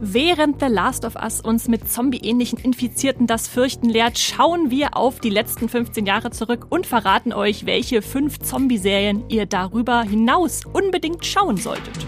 Während The Last of Us uns mit zombie-ähnlichen Infizierten das Fürchten lehrt, schauen wir auf die letzten 15 Jahre zurück und verraten euch, welche fünf Zombie-Serien ihr darüber hinaus unbedingt schauen solltet.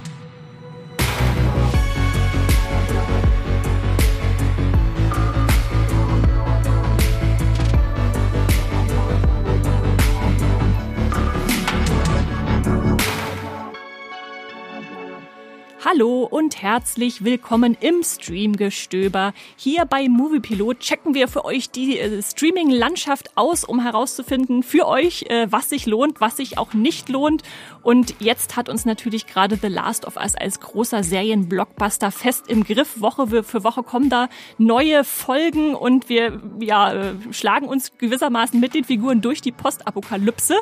Hallo und herzlich willkommen im Streamgestöber. Hier bei Moviepilot checken wir für euch die äh, Streaming-Landschaft aus, um herauszufinden für euch, äh, was sich lohnt, was sich auch nicht lohnt. Und jetzt hat uns natürlich gerade The Last of Us als großer Serienblockbuster fest im Griff. Woche für Woche kommen da neue Folgen und wir ja, äh, schlagen uns gewissermaßen mit den Figuren durch die Postapokalypse.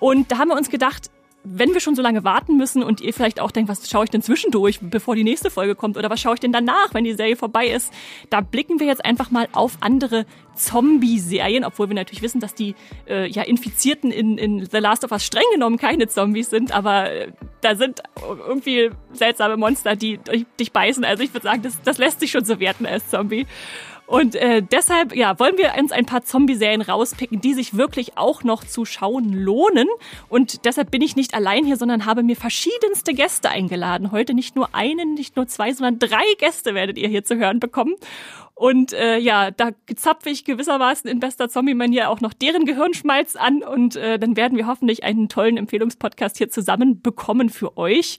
Und da haben wir uns gedacht, wenn wir schon so lange warten müssen und ihr vielleicht auch denkt, was schaue ich denn zwischendurch, bevor die nächste Folge kommt oder was schaue ich denn danach, wenn die Serie vorbei ist, da blicken wir jetzt einfach mal auf andere Zombie-Serien, obwohl wir natürlich wissen, dass die äh, ja Infizierten in, in The Last of Us streng genommen keine Zombies sind, aber äh, da sind irgendwie seltsame Monster, die dich beißen. Also ich würde sagen, das, das lässt sich schon so werten als Zombie. Und äh, deshalb ja, wollen wir uns ein paar Zombie-Serien rauspicken, die sich wirklich auch noch zu schauen lohnen. Und deshalb bin ich nicht allein hier, sondern habe mir verschiedenste Gäste eingeladen. Heute nicht nur einen, nicht nur zwei, sondern drei Gäste werdet ihr hier zu hören bekommen. Und äh, ja, da zapfe ich gewissermaßen in bester Zombie-Manier auch noch deren Gehirnschmalz an und äh, dann werden wir hoffentlich einen tollen Empfehlungspodcast hier zusammen bekommen für euch,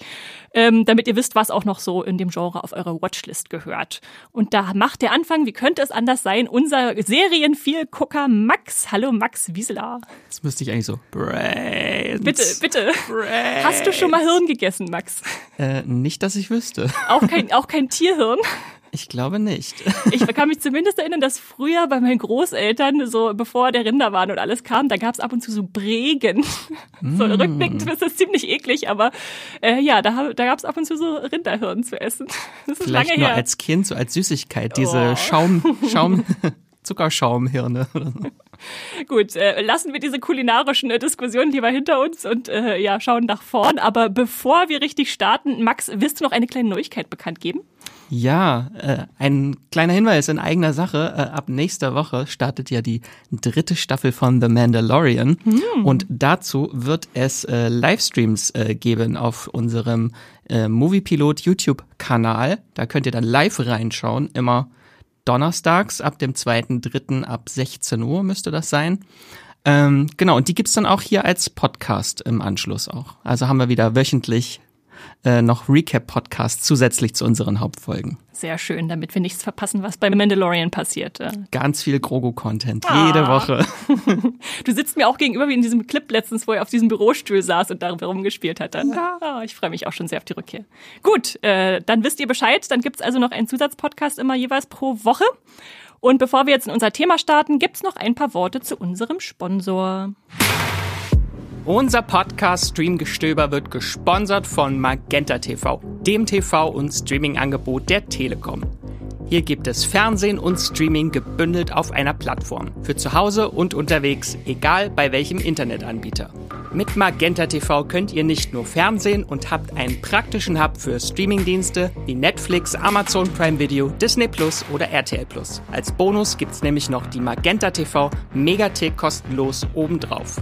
ähm, damit ihr wisst, was auch noch so in dem Genre auf eurer Watchlist gehört. Und da macht der Anfang, wie könnte es anders sein, unser Serienvielgucker Max. Hallo Max Wieseler. Das müsste ich eigentlich so. Brains. Bitte, bitte. Brains. Hast du schon mal Hirn gegessen, Max? Äh, nicht, dass ich wüsste. Auch kein, auch kein Tierhirn? Ich glaube nicht. Ich kann mich zumindest erinnern, dass früher bei meinen Großeltern, so bevor der Rinderwahn und alles kam, da gab es ab und zu so Bregen. Mm. So rückblickend ist das ziemlich eklig, aber äh, ja, da, da gab es ab und zu so Rinderhirn zu essen. Das ist Vielleicht lange nur her. als Kind, so als Süßigkeit, diese oh. Schaum, Schaum, Zuckerschaumhirne oder so. Gut, äh, lassen wir diese kulinarischen äh, Diskussionen lieber hinter uns und äh, ja, schauen nach vorn. Aber bevor wir richtig starten, Max, willst du noch eine kleine Neuigkeit bekannt geben? Ja, äh, ein kleiner Hinweis in eigener Sache. Äh, ab nächster Woche startet ja die dritte Staffel von The Mandalorian. Hm. Und dazu wird es äh, Livestreams äh, geben auf unserem äh, Moviepilot YouTube-Kanal. Da könnt ihr dann live reinschauen, immer donnerstags ab dem 2.3. ab 16 Uhr müsste das sein. Ähm, genau, und die gibt's dann auch hier als Podcast im Anschluss auch. Also haben wir wieder wöchentlich äh, noch Recap-Podcasts zusätzlich zu unseren Hauptfolgen. Sehr schön, damit wir nichts verpassen, was bei Mandalorian passiert. Ganz viel Grogu-Content, ah. jede Woche. du sitzt mir auch gegenüber wie in diesem Clip letztens, wo er auf diesem Bürostuhl saß und darüber rumgespielt hat. Ja. Oh, ich freue mich auch schon sehr auf die Rückkehr. Gut, äh, dann wisst ihr Bescheid. Dann gibt's also noch einen Zusatzpodcast immer jeweils pro Woche. Und bevor wir jetzt in unser Thema starten, gibt's noch ein paar Worte zu unserem Sponsor. Unser Podcast Streamgestöber wird gesponsert von Magenta TV, dem TV- und Streaming-Angebot der Telekom. Hier gibt es Fernsehen und Streaming gebündelt auf einer Plattform. Für zu Hause und unterwegs, egal bei welchem Internetanbieter. Mit Magenta TV könnt ihr nicht nur Fernsehen und habt einen praktischen Hub für Streamingdienste wie Netflix, Amazon Prime Video, Disney Plus oder RTL Plus. Als Bonus gibt's nämlich noch die Magenta TV Megathek kostenlos obendrauf.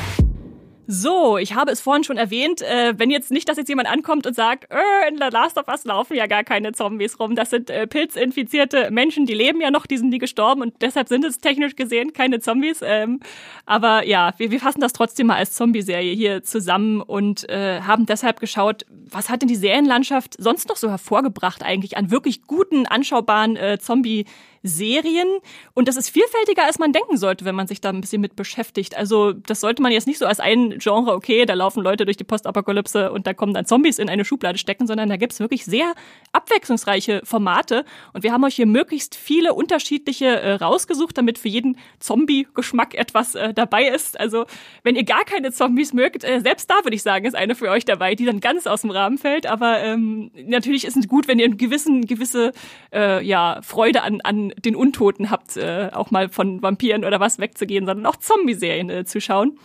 So, ich habe es vorhin schon erwähnt, äh, wenn jetzt nicht, dass jetzt jemand ankommt und sagt, äh, in The Last of Us laufen ja gar keine Zombies rum, das sind äh, pilzinfizierte Menschen, die leben ja noch, die sind nie gestorben und deshalb sind es technisch gesehen keine Zombies. Ähm, aber ja, wir, wir fassen das trotzdem mal als Zombie-Serie hier zusammen und äh, haben deshalb geschaut, was hat denn die Serienlandschaft sonst noch so hervorgebracht eigentlich an wirklich guten, anschaubaren äh, Zombie- Serien und das ist vielfältiger, als man denken sollte, wenn man sich da ein bisschen mit beschäftigt. Also das sollte man jetzt nicht so als ein Genre, okay, da laufen Leute durch die Postapokalypse und da kommen dann Zombies in eine Schublade stecken, sondern da gibt's wirklich sehr abwechslungsreiche Formate und wir haben euch hier möglichst viele unterschiedliche äh, rausgesucht, damit für jeden Zombie-Geschmack etwas äh, dabei ist. Also wenn ihr gar keine Zombies mögt, äh, selbst da würde ich sagen, ist eine für euch dabei, die dann ganz aus dem Rahmen fällt. Aber ähm, natürlich ist es gut, wenn ihr einen gewissen, gewisse äh, ja, Freude an, an den Untoten habt, äh, auch mal von Vampiren oder was wegzugehen, sondern auch Zombie-Serien äh, zu schauen.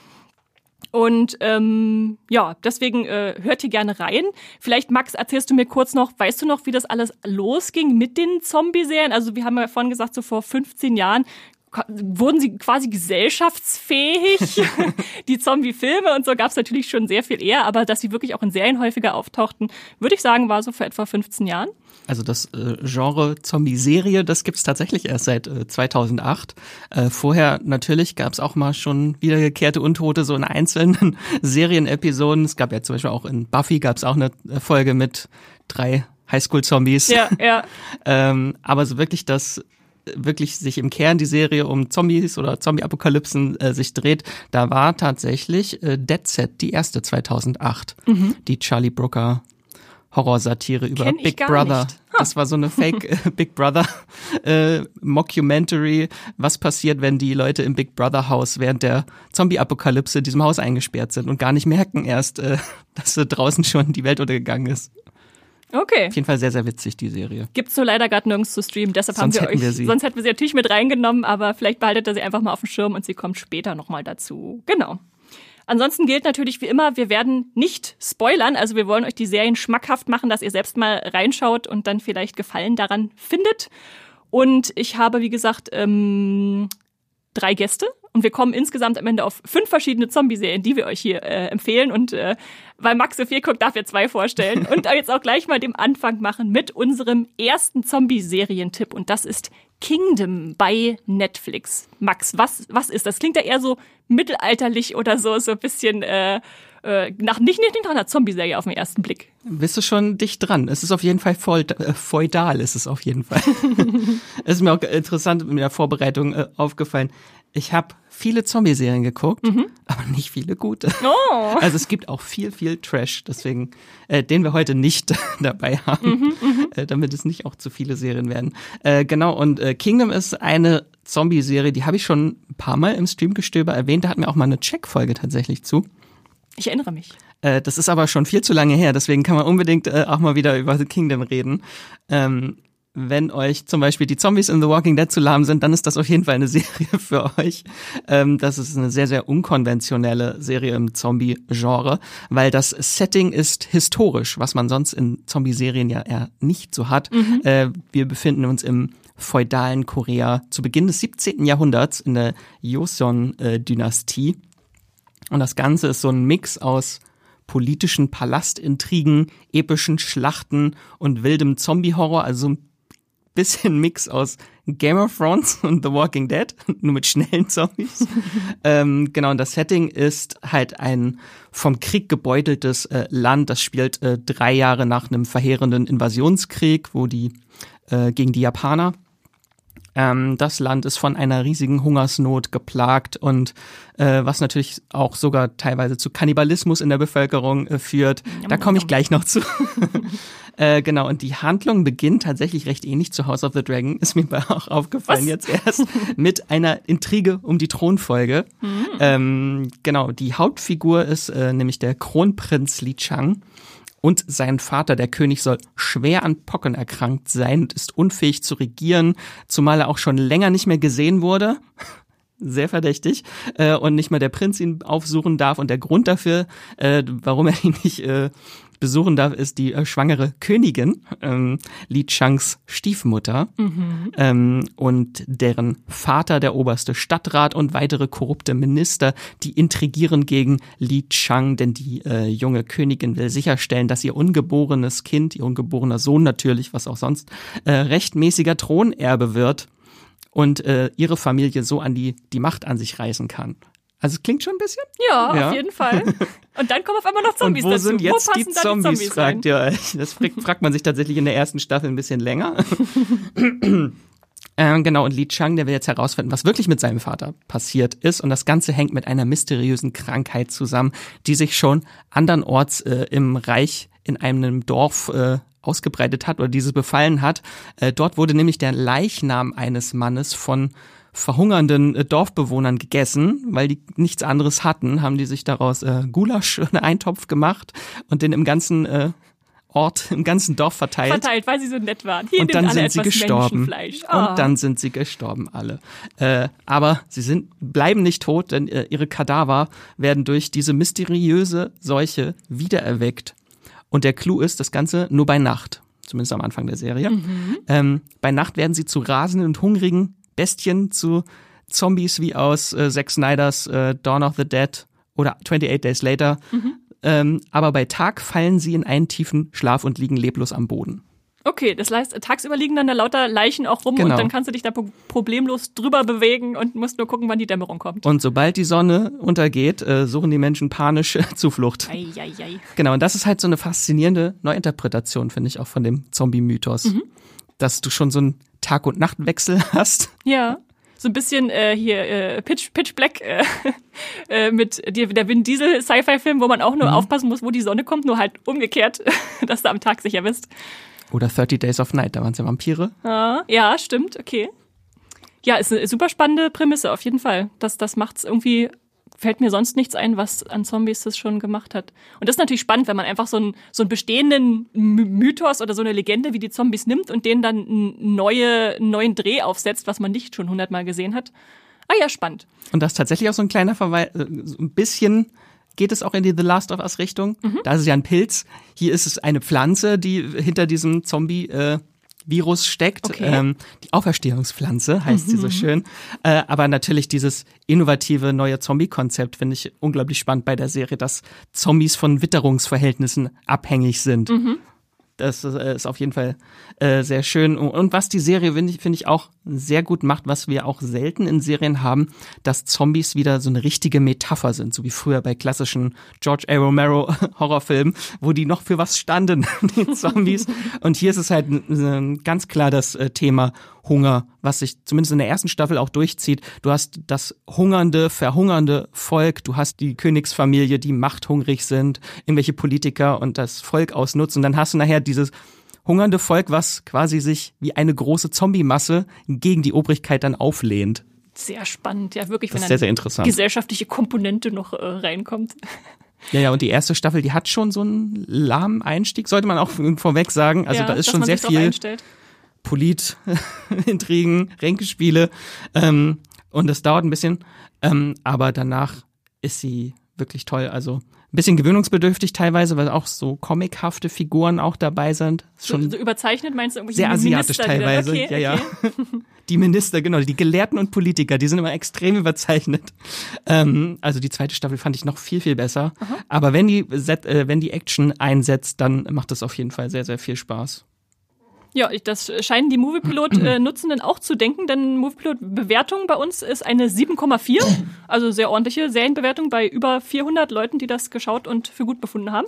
Und ähm, ja, deswegen äh, hört ihr gerne rein. Vielleicht, Max, erzählst du mir kurz noch, weißt du noch, wie das alles losging mit den Zombie-Serien? Also wir haben ja vorhin gesagt, so vor 15 Jahren wurden sie quasi gesellschaftsfähig. die Zombie-Filme und so gab es natürlich schon sehr viel eher, aber dass sie wirklich auch in Serien häufiger auftauchten, würde ich sagen, war so vor etwa 15 Jahren. Also das äh, Genre Zombie-Serie, das gibt's tatsächlich erst seit äh, 2008. Äh, vorher natürlich gab's auch mal schon wiedergekehrte Untote so in einzelnen Serienepisoden. Es gab ja zum Beispiel auch in Buffy gab's auch eine äh, Folge mit drei Highschool-Zombies. Ja, ja. ähm, aber so wirklich das wirklich sich im Kern die Serie um Zombies oder Zombie-Apokalypsen äh, sich dreht, da war tatsächlich äh, Dead Set die erste 2008, mhm. die Charlie Brooker Horrorsatire über Big Brother. Das war so eine Fake äh, Big Brother äh, Mockumentary. Was passiert, wenn die Leute im Big Brother Haus während der Zombie-Apokalypse in diesem Haus eingesperrt sind und gar nicht merken erst, äh, dass draußen schon die Welt untergegangen ist. Okay. Auf jeden Fall sehr, sehr witzig, die Serie. Gibt's nur leider gerade nirgends zu streamen, deshalb sonst haben wir euch, wir sonst hätten wir sie natürlich mit reingenommen, aber vielleicht behaltet ihr sie einfach mal auf dem Schirm und sie kommt später nochmal dazu. Genau. Ansonsten gilt natürlich wie immer, wir werden nicht spoilern. Also wir wollen euch die Serien schmackhaft machen, dass ihr selbst mal reinschaut und dann vielleicht Gefallen daran findet. Und ich habe, wie gesagt, ähm, drei Gäste und wir kommen insgesamt am Ende auf fünf verschiedene Zombie-Serien, die wir euch hier äh, empfehlen. Und äh, weil Max so viel guckt, darf er zwei vorstellen. Und jetzt auch gleich mal den Anfang machen mit unserem ersten Zombie-Serientipp. Und das ist Kingdom bei Netflix. Max, was, was ist das? Klingt ja eher so mittelalterlich oder so, so ein bisschen äh, äh, nach nicht, nicht nach einer Zombie-Serie auf den ersten Blick. Bist du schon dicht dran? Es ist auf jeden Fall feudal, äh, feudal ist es auf jeden Fall. es ist mir auch interessant in der Vorbereitung äh, aufgefallen. Ich habe viele Zombie-Serien geguckt, mhm. aber nicht viele gute. Oh. Also es gibt auch viel, viel Trash, deswegen, äh, den wir heute nicht dabei haben, mhm, mhm, äh, damit es nicht auch zu viele Serien werden. Äh, genau, und äh, Kingdom ist eine Zombie-Serie, die habe ich schon ein paar Mal im Streamgestöber erwähnt, da hatten wir auch mal eine Check-Folge tatsächlich zu. Ich erinnere mich. Äh, das ist aber schon viel zu lange her, deswegen kann man unbedingt äh, auch mal wieder über The Kingdom reden. Ähm, wenn euch zum Beispiel die Zombies in The Walking Dead zu lahm sind, dann ist das auf jeden Fall eine Serie für euch. Ähm, das ist eine sehr, sehr unkonventionelle Serie im Zombie-Genre, weil das Setting ist historisch, was man sonst in Zombie-Serien ja eher nicht so hat. Mhm. Äh, wir befinden uns im feudalen Korea zu Beginn des 17. Jahrhunderts in der Joseon-Dynastie. Und das Ganze ist so ein Mix aus politischen Palastintrigen, epischen Schlachten und wildem Zombie-Horror, also ein bisschen Mix aus Game of Thrones und The Walking Dead, nur mit schnellen Zombies. ähm, genau, und das Setting ist halt ein vom Krieg gebeuteltes äh, Land. Das spielt äh, drei Jahre nach einem verheerenden Invasionskrieg, wo die äh, gegen die Japaner ähm, das Land ist von einer riesigen Hungersnot geplagt und äh, was natürlich auch sogar teilweise zu Kannibalismus in der Bevölkerung äh, führt. Da komme ich gleich noch zu. äh, genau, und die Handlung beginnt tatsächlich recht ähnlich zu House of the Dragon, ist mir auch aufgefallen was? jetzt erst, mit einer Intrige um die Thronfolge. Mhm. Ähm, genau, die Hauptfigur ist äh, nämlich der Kronprinz Li Chang und sein Vater, der König, soll schwer an Pocken erkrankt sein und ist unfähig zu regieren, zumal er auch schon länger nicht mehr gesehen wurde. Sehr verdächtig. Äh, und nicht mal der Prinz ihn aufsuchen darf. Und der Grund dafür, äh, warum er ihn nicht äh, besuchen darf, ist die äh, schwangere Königin, ähm, Li Changs Stiefmutter mhm. ähm, und deren Vater, der oberste Stadtrat und weitere korrupte Minister, die intrigieren gegen Li Chang, denn die äh, junge Königin will sicherstellen, dass ihr ungeborenes Kind, ihr ungeborener Sohn natürlich, was auch sonst, äh, rechtmäßiger Thronerbe wird und äh, ihre Familie so an die, die Macht an sich reißen kann. Also es klingt schon ein bisschen? Ja, ja, auf jeden Fall. Und dann kommen auf einmal noch Zombies Und wo dazu. sind jetzt wo die Zombies, die Zombies fragt ihr euch. Das fragt man sich tatsächlich in der ersten Staffel ein bisschen länger. Äh, genau, und Li Chang, der will jetzt herausfinden, was wirklich mit seinem Vater passiert ist. Und das Ganze hängt mit einer mysteriösen Krankheit zusammen, die sich schon andernorts äh, im Reich in einem Dorf äh, ausgebreitet hat oder dieses befallen hat. Äh, dort wurde nämlich der Leichnam eines Mannes von verhungernden äh, Dorfbewohnern gegessen, weil die nichts anderes hatten, haben die sich daraus äh, Gulasch, einen Eintopf gemacht und den im ganzen äh, Ort, im ganzen Dorf verteilt. Verteilt, weil sie so nett waren. Hier und dann sind sie gestorben. Oh. Und dann sind sie gestorben alle. Äh, aber sie sind bleiben nicht tot, denn äh, ihre Kadaver werden durch diese mysteriöse Seuche wiedererweckt. Und der Clou ist, das Ganze nur bei Nacht, zumindest am Anfang der Serie. Mhm. Ähm, bei Nacht werden sie zu rasenden und hungrigen Bestien, zu Zombies wie aus äh, Zack Snyders äh, Dawn of the Dead oder 28 Days Later. Mhm. Ähm, aber bei Tag fallen sie in einen tiefen Schlaf und liegen leblos am Boden. Okay, das heißt, tagsüber liegen dann da lauter Leichen auch rum genau. und dann kannst du dich da problemlos drüber bewegen und musst nur gucken, wann die Dämmerung kommt. Und sobald die Sonne untergeht, äh, suchen die Menschen panisch Zuflucht. Ei, ei, ei. Genau, und das ist halt so eine faszinierende Neuinterpretation, finde ich, auch von dem Zombie-Mythos. Mhm. Dass du schon so einen Tag- und Nachtwechsel hast. Ja so ein bisschen äh, hier äh, Pitch, Pitch Black äh, äh, mit die, der Vin Diesel Sci-Fi-Film, wo man auch nur mhm. aufpassen muss, wo die Sonne kommt, nur halt umgekehrt, dass du am Tag sicher bist. Oder 30 Days of Night, da waren es ja Vampire. Ah, ja, stimmt, okay. Ja, ist eine super spannende Prämisse, auf jeden Fall. Das, das macht's irgendwie fällt mir sonst nichts ein, was an Zombies das schon gemacht hat. Und das ist natürlich spannend, wenn man einfach so einen, so einen bestehenden Mythos oder so eine Legende wie die Zombies nimmt und den dann einen neue, neuen Dreh aufsetzt, was man nicht schon hundertmal gesehen hat. Ah ja, spannend. Und das ist tatsächlich auch so ein kleiner Verweis, äh, so ein bisschen geht es auch in die The Last of Us Richtung. Mhm. Da ist es ja ein Pilz. Hier ist es eine Pflanze, die hinter diesem Zombie äh, Virus steckt. Okay. Ähm, die Auferstehungspflanze heißt mhm. sie so mhm. schön. Äh, aber natürlich dieses innovative neue Zombie-Konzept finde ich unglaublich spannend bei der Serie, dass Zombies von Witterungsverhältnissen abhängig sind. Mhm. Das äh, ist auf jeden Fall äh, sehr schön. Und was die Serie, finde ich, find ich, auch sehr gut macht, was wir auch selten in Serien haben, dass Zombies wieder so eine richtige Metapher sind, so wie früher bei klassischen George A. Romero Horrorfilmen, wo die noch für was standen, die Zombies. Und hier ist es halt ganz klar das äh, Thema Hunger, was sich zumindest in der ersten Staffel auch durchzieht. Du hast das hungernde, verhungernde Volk, du hast die Königsfamilie, die machthungrig sind, irgendwelche Politiker und das Volk ausnutzen. Dann hast du nachher dieses hungernde Volk, was quasi sich wie eine große Zombie-Masse gegen die Obrigkeit dann auflehnt. Sehr spannend, ja, wirklich, wenn eine gesellschaftliche Komponente noch äh, reinkommt. Ja, ja, und die erste Staffel, die hat schon so einen lahmen Einstieg, sollte man auch vorweg sagen. Also ja, da ist schon sehr viel Polit-Intrigen, Ränkespiele. Ähm, und das dauert ein bisschen. Ähm, aber danach ist sie wirklich toll. Also ein bisschen gewöhnungsbedürftig teilweise, weil auch so comichafte Figuren auch dabei sind. Schon so, so überzeichnet meinst du irgendwie Sehr asiatisch Minister, teilweise. Okay, ja, okay. ja. Die Minister, genau, die Gelehrten und Politiker, die sind immer extrem überzeichnet. Ähm, also die zweite Staffel fand ich noch viel, viel besser. Aha. Aber wenn die, äh, wenn die Action einsetzt, dann macht das auf jeden Fall sehr, sehr viel Spaß. Ja, das scheinen die Moviepilot-Nutzenden äh, auch zu denken, denn Moviepilot-Bewertung bei uns ist eine 7,4, also sehr ordentliche Serienbewertung bei über 400 Leuten, die das geschaut und für gut befunden haben.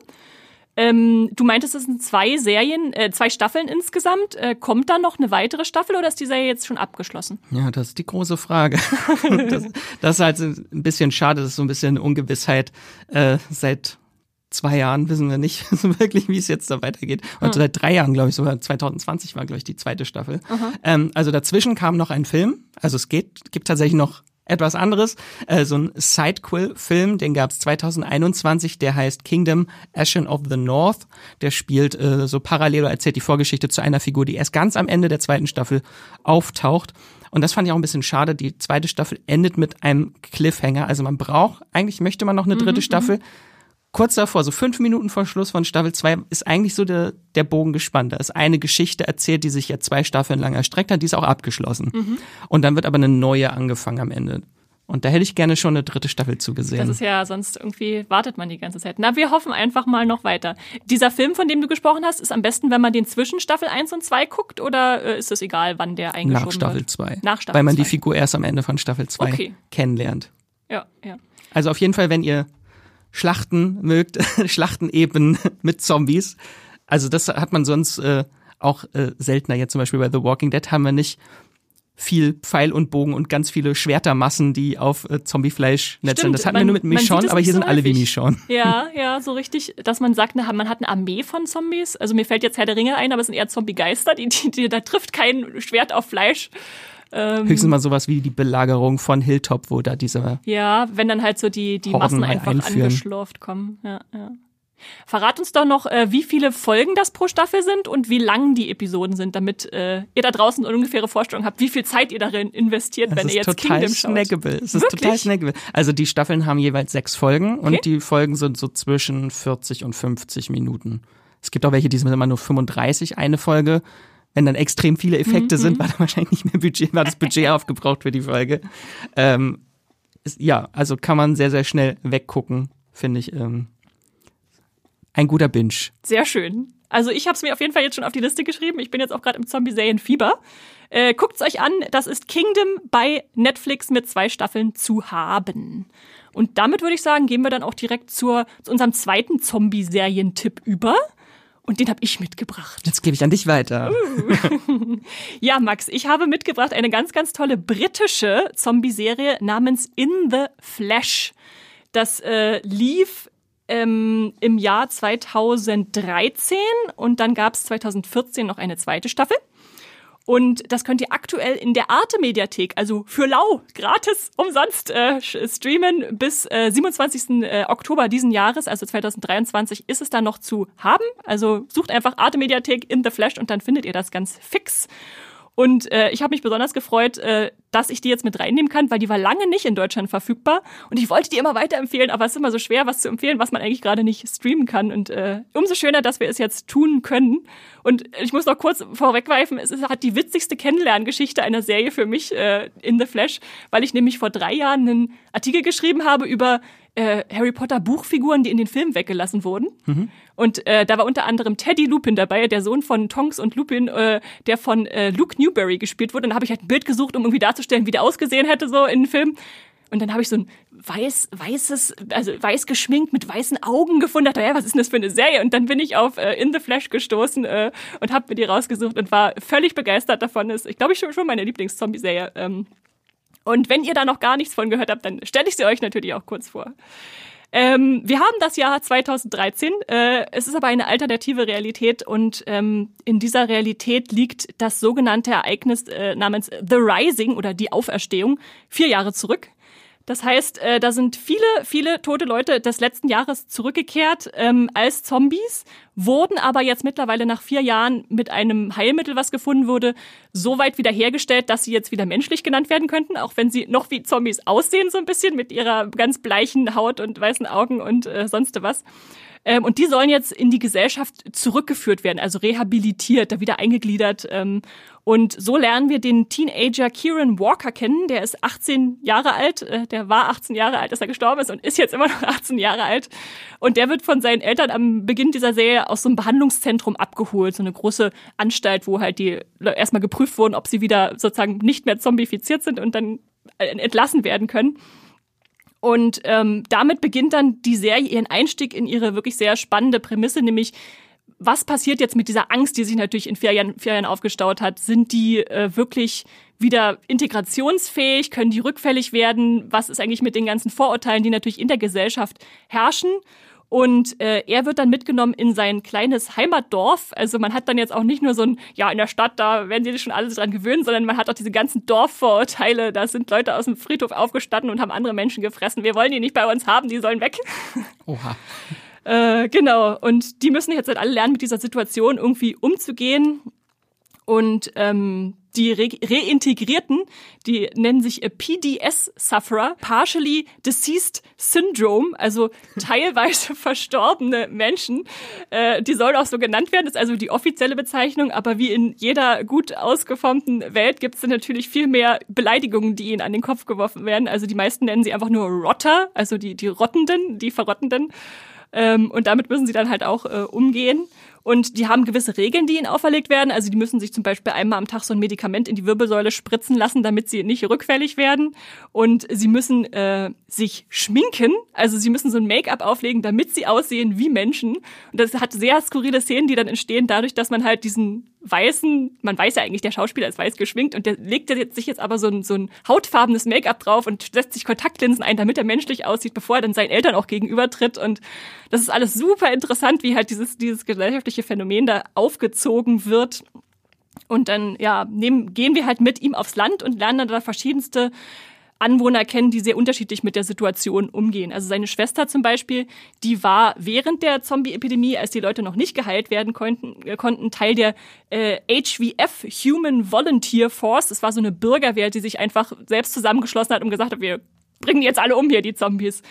Ähm, du meintest, es sind zwei Serien, äh, zwei Staffeln insgesamt. Äh, kommt da noch eine weitere Staffel oder ist die Serie jetzt schon abgeschlossen? Ja, das ist die große Frage. das, das, ist halt ein bisschen schade, das ist so ein bisschen Ungewissheit äh, seit zwei Jahren wissen wir nicht wirklich, wie es jetzt da weitergeht. Und mhm. seit drei Jahren, glaube ich, sogar 2020 war, glaube ich, die zweite Staffel. Ähm, also dazwischen kam noch ein Film. Also es geht, gibt tatsächlich noch etwas anderes. Äh, so ein Sidequill-Film, den gab es 2021, der heißt Kingdom Ashen of the North. Der spielt äh, so parallel oder erzählt die Vorgeschichte zu einer Figur, die erst ganz am Ende der zweiten Staffel auftaucht. Und das fand ich auch ein bisschen schade. Die zweite Staffel endet mit einem Cliffhanger. Also man braucht, eigentlich möchte man noch eine dritte mhm, Staffel. Mhm kurz davor, so fünf Minuten vor Schluss von Staffel 2, ist eigentlich so der, der Bogen gespannt. Da ist eine Geschichte erzählt, die sich ja zwei Staffeln lang erstreckt hat, die ist auch abgeschlossen. Mhm. Und dann wird aber eine neue angefangen am Ende. Und da hätte ich gerne schon eine dritte Staffel zugesehen. Das ist ja, sonst irgendwie wartet man die ganze Zeit. Na, wir hoffen einfach mal noch weiter. Dieser Film, von dem du gesprochen hast, ist am besten, wenn man den zwischen Staffel 1 und 2 guckt oder äh, ist es egal, wann der eingeschoben Nach Staffel 2. Nach Staffel Weil man 2. die Figur erst am Ende von Staffel 2 okay. kennenlernt. Ja, ja. Also auf jeden Fall, wenn ihr Schlachten mögt, Schlachten eben mit Zombies. Also das hat man sonst äh, auch äh, seltener. Jetzt zum Beispiel bei The Walking Dead haben wir nicht viel Pfeil und Bogen und ganz viele Schwertermassen, die auf äh, Zombiefleisch netzen. Das hatten man, wir nur mit Michonne, aber hier sind so alle wie Michonne. Ja, ja, so richtig, dass man sagt, man hat eine Armee von Zombies. Also mir fällt jetzt Herr der Ringe ein, aber es sind eher Zombie-Geister, die, die, die, da trifft kein Schwert auf Fleisch. Ähm, Höchstens mal sowas wie die Belagerung von Hilltop, wo da diese. Ja, wenn dann halt so die, die Massen einfach einführen. angeschlurft kommen. Ja, ja. Verrat uns doch noch, äh, wie viele Folgen das pro Staffel sind und wie lang die Episoden sind, damit äh, ihr da draußen eine ungefähre Vorstellung habt, wie viel Zeit ihr darin investiert, das wenn ihr jetzt total Kingdom schaut. Snackable. Es ist Wirklich? total snackable. Also die Staffeln haben jeweils sechs Folgen okay. und die Folgen sind so zwischen 40 und 50 Minuten. Es gibt auch welche, die sind immer nur 35 eine Folge. Wenn dann extrem viele Effekte mhm. sind, war da wahrscheinlich nicht mehr Budget, war das Budget aufgebraucht für die Folge. Ähm, ist, ja, also kann man sehr, sehr schnell weggucken, finde ich. Ähm, ein guter Binge. Sehr schön. Also ich habe es mir auf jeden Fall jetzt schon auf die Liste geschrieben. Ich bin jetzt auch gerade im Zombie-Serien-Fieber. Äh, guckt's euch an. Das ist Kingdom bei Netflix mit zwei Staffeln zu haben. Und damit würde ich sagen, gehen wir dann auch direkt zur, zu unserem zweiten Zombie-Serien-Tipp über. Und den habe ich mitgebracht. Jetzt gebe ich an dich weiter. Uh. ja, Max, ich habe mitgebracht eine ganz, ganz tolle britische Zombie-Serie namens In the Flash. Das äh, lief ähm, im Jahr 2013 und dann gab es 2014 noch eine zweite Staffel. Und das könnt ihr aktuell in der Arte-Mediathek, also für lau, gratis, umsonst äh, streamen. Bis äh, 27. Äh, Oktober diesen Jahres, also 2023, ist es dann noch zu haben. Also sucht einfach Arte-Mediathek in The Flash und dann findet ihr das ganz fix. Und äh, ich habe mich besonders gefreut, äh, dass ich die jetzt mit reinnehmen kann, weil die war lange nicht in Deutschland verfügbar. Und ich wollte die immer weiterempfehlen, aber es ist immer so schwer, was zu empfehlen, was man eigentlich gerade nicht streamen kann. Und äh, umso schöner, dass wir es jetzt tun können. Und ich muss noch kurz vorwegweifen, es hat die witzigste Kennenlerngeschichte einer Serie für mich äh, in The Flash, weil ich nämlich vor drei Jahren einen Artikel geschrieben habe über äh, Harry Potter Buchfiguren, die in den Film weggelassen wurden. Mhm. Und äh, da war unter anderem Teddy Lupin dabei, der Sohn von Tonks und Lupin, äh, der von äh, Luke Newberry gespielt wurde. Und dann habe ich halt ein Bild gesucht, um irgendwie darzustellen, wie der ausgesehen hätte so in den Film. Und dann habe ich so ein weiß, weißes, also weiß geschminkt mit weißen Augen gefunden. Dachte, ja, was ist denn das für eine Serie? Und dann bin ich auf äh, In the Flash gestoßen äh, und habe mir die rausgesucht und war völlig begeistert davon. Ist, ich glaube, ich schon, schon meine Lieblings-Zombie-Serie. Ähm, und wenn ihr da noch gar nichts von gehört habt, dann stelle ich sie euch natürlich auch kurz vor. Ähm, wir haben das Jahr 2013. Äh, es ist aber eine alternative Realität und ähm, in dieser Realität liegt das sogenannte Ereignis äh, namens The Rising oder die Auferstehung vier Jahre zurück. Das heißt, äh, da sind viele, viele tote Leute des letzten Jahres zurückgekehrt ähm, als Zombies, wurden aber jetzt mittlerweile nach vier Jahren mit einem Heilmittel, was gefunden wurde, so weit wiederhergestellt, dass sie jetzt wieder menschlich genannt werden könnten, auch wenn sie noch wie Zombies aussehen, so ein bisschen mit ihrer ganz bleichen Haut und weißen Augen und äh, sonst was. Ähm, und die sollen jetzt in die Gesellschaft zurückgeführt werden, also rehabilitiert, da wieder eingegliedert. Ähm, und so lernen wir den Teenager Kieran Walker kennen. Der ist 18 Jahre alt. Äh, der war 18 Jahre alt, als er gestorben ist und ist jetzt immer noch 18 Jahre alt. Und der wird von seinen Eltern am Beginn dieser Serie aus so einem Behandlungszentrum abgeholt. So eine große Anstalt, wo halt die erstmal geprüft wurden, ob sie wieder sozusagen nicht mehr zombifiziert sind und dann äh, entlassen werden können. Und ähm, damit beginnt dann die Serie ihren Einstieg in ihre wirklich sehr spannende Prämisse, nämlich was passiert jetzt mit dieser Angst, die sich natürlich in vier Jahren, aufgestaut hat? Sind die äh, wirklich wieder integrationsfähig? Können die rückfällig werden? Was ist eigentlich mit den ganzen Vorurteilen, die natürlich in der Gesellschaft herrschen? Und äh, er wird dann mitgenommen in sein kleines Heimatdorf. Also man hat dann jetzt auch nicht nur so ein, ja, in der Stadt, da werden sie sich schon alle dran gewöhnen, sondern man hat auch diese ganzen Dorfvorurteile. Da sind Leute aus dem Friedhof aufgestanden und haben andere Menschen gefressen. Wir wollen die nicht bei uns haben, die sollen weg. Oha. Äh, genau, und die müssen jetzt halt alle lernen, mit dieser Situation irgendwie umzugehen. Und ähm, die Re Reintegrierten, die nennen sich PDS-Sufferer, Partially Deceased Syndrome, also teilweise verstorbene Menschen. Äh, die sollen auch so genannt werden, das ist also die offizielle Bezeichnung, aber wie in jeder gut ausgeformten Welt gibt es natürlich viel mehr Beleidigungen, die ihnen an den Kopf geworfen werden. Also die meisten nennen sie einfach nur Rotter, also die, die Rottenden, die Verrottenden. Ähm, und damit müssen sie dann halt auch äh, umgehen. Und die haben gewisse Regeln, die ihnen auferlegt werden. Also die müssen sich zum Beispiel einmal am Tag so ein Medikament in die Wirbelsäule spritzen lassen, damit sie nicht rückfällig werden. Und sie müssen äh, sich schminken. Also sie müssen so ein Make-up auflegen, damit sie aussehen wie Menschen. Und das hat sehr skurrile Szenen, die dann entstehen, dadurch, dass man halt diesen weißen, man weiß ja eigentlich, der Schauspieler ist weiß geschminkt und der legt jetzt, sich jetzt aber so ein, so ein hautfarbenes Make-up drauf und setzt sich Kontaktlinsen ein, damit er menschlich aussieht, bevor er dann seinen Eltern auch gegenübertritt. Und das ist alles super interessant, wie halt dieses, dieses gesellschaftliche Phänomen da aufgezogen wird. Und dann, ja, nehmen, gehen wir halt mit ihm aufs Land und lernen dann da verschiedenste Anwohner kennen, die sehr unterschiedlich mit der Situation umgehen. Also seine Schwester zum Beispiel, die war während der Zombie-Epidemie, als die Leute noch nicht geheilt werden konnten, äh, konnten Teil der äh, HVF, Human Volunteer Force. Das war so eine Bürgerwehr, die sich einfach selbst zusammengeschlossen hat und gesagt hat, wir bringen jetzt alle um hier, die Zombies.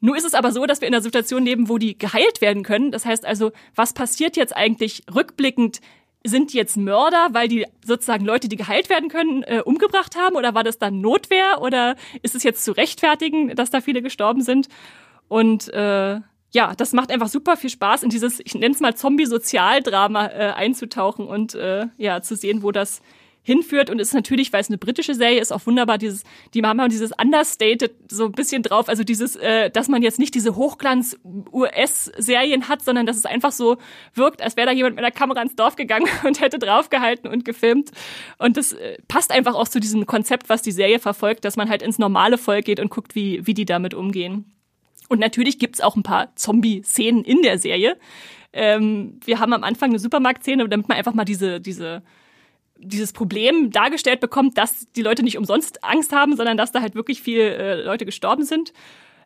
Nur ist es aber so, dass wir in einer Situation leben, wo die geheilt werden können. Das heißt also, was passiert jetzt eigentlich rückblickend sind die jetzt Mörder, weil die sozusagen Leute, die geheilt werden können, äh, umgebracht haben? Oder war das dann Notwehr? Oder ist es jetzt zu rechtfertigen, dass da viele gestorben sind? Und äh, ja, das macht einfach super viel Spaß, in dieses, ich nenne es mal Zombie-Sozialdrama äh, einzutauchen und äh, ja, zu sehen, wo das hinführt und ist natürlich, weil es eine britische Serie ist, auch wunderbar dieses, die haben dieses Understated so ein bisschen drauf, also dieses, äh, dass man jetzt nicht diese Hochglanz-US-Serien hat, sondern dass es einfach so wirkt, als wäre da jemand mit der Kamera ins Dorf gegangen und hätte draufgehalten und gefilmt und das äh, passt einfach auch zu diesem Konzept, was die Serie verfolgt, dass man halt ins normale Volk geht und guckt, wie, wie die damit umgehen. Und natürlich gibt's auch ein paar Zombie-Szenen in der Serie. Ähm, wir haben am Anfang eine Supermarktszene, damit man einfach mal diese, diese dieses Problem dargestellt bekommt, dass die Leute nicht umsonst Angst haben, sondern dass da halt wirklich viele äh, Leute gestorben sind.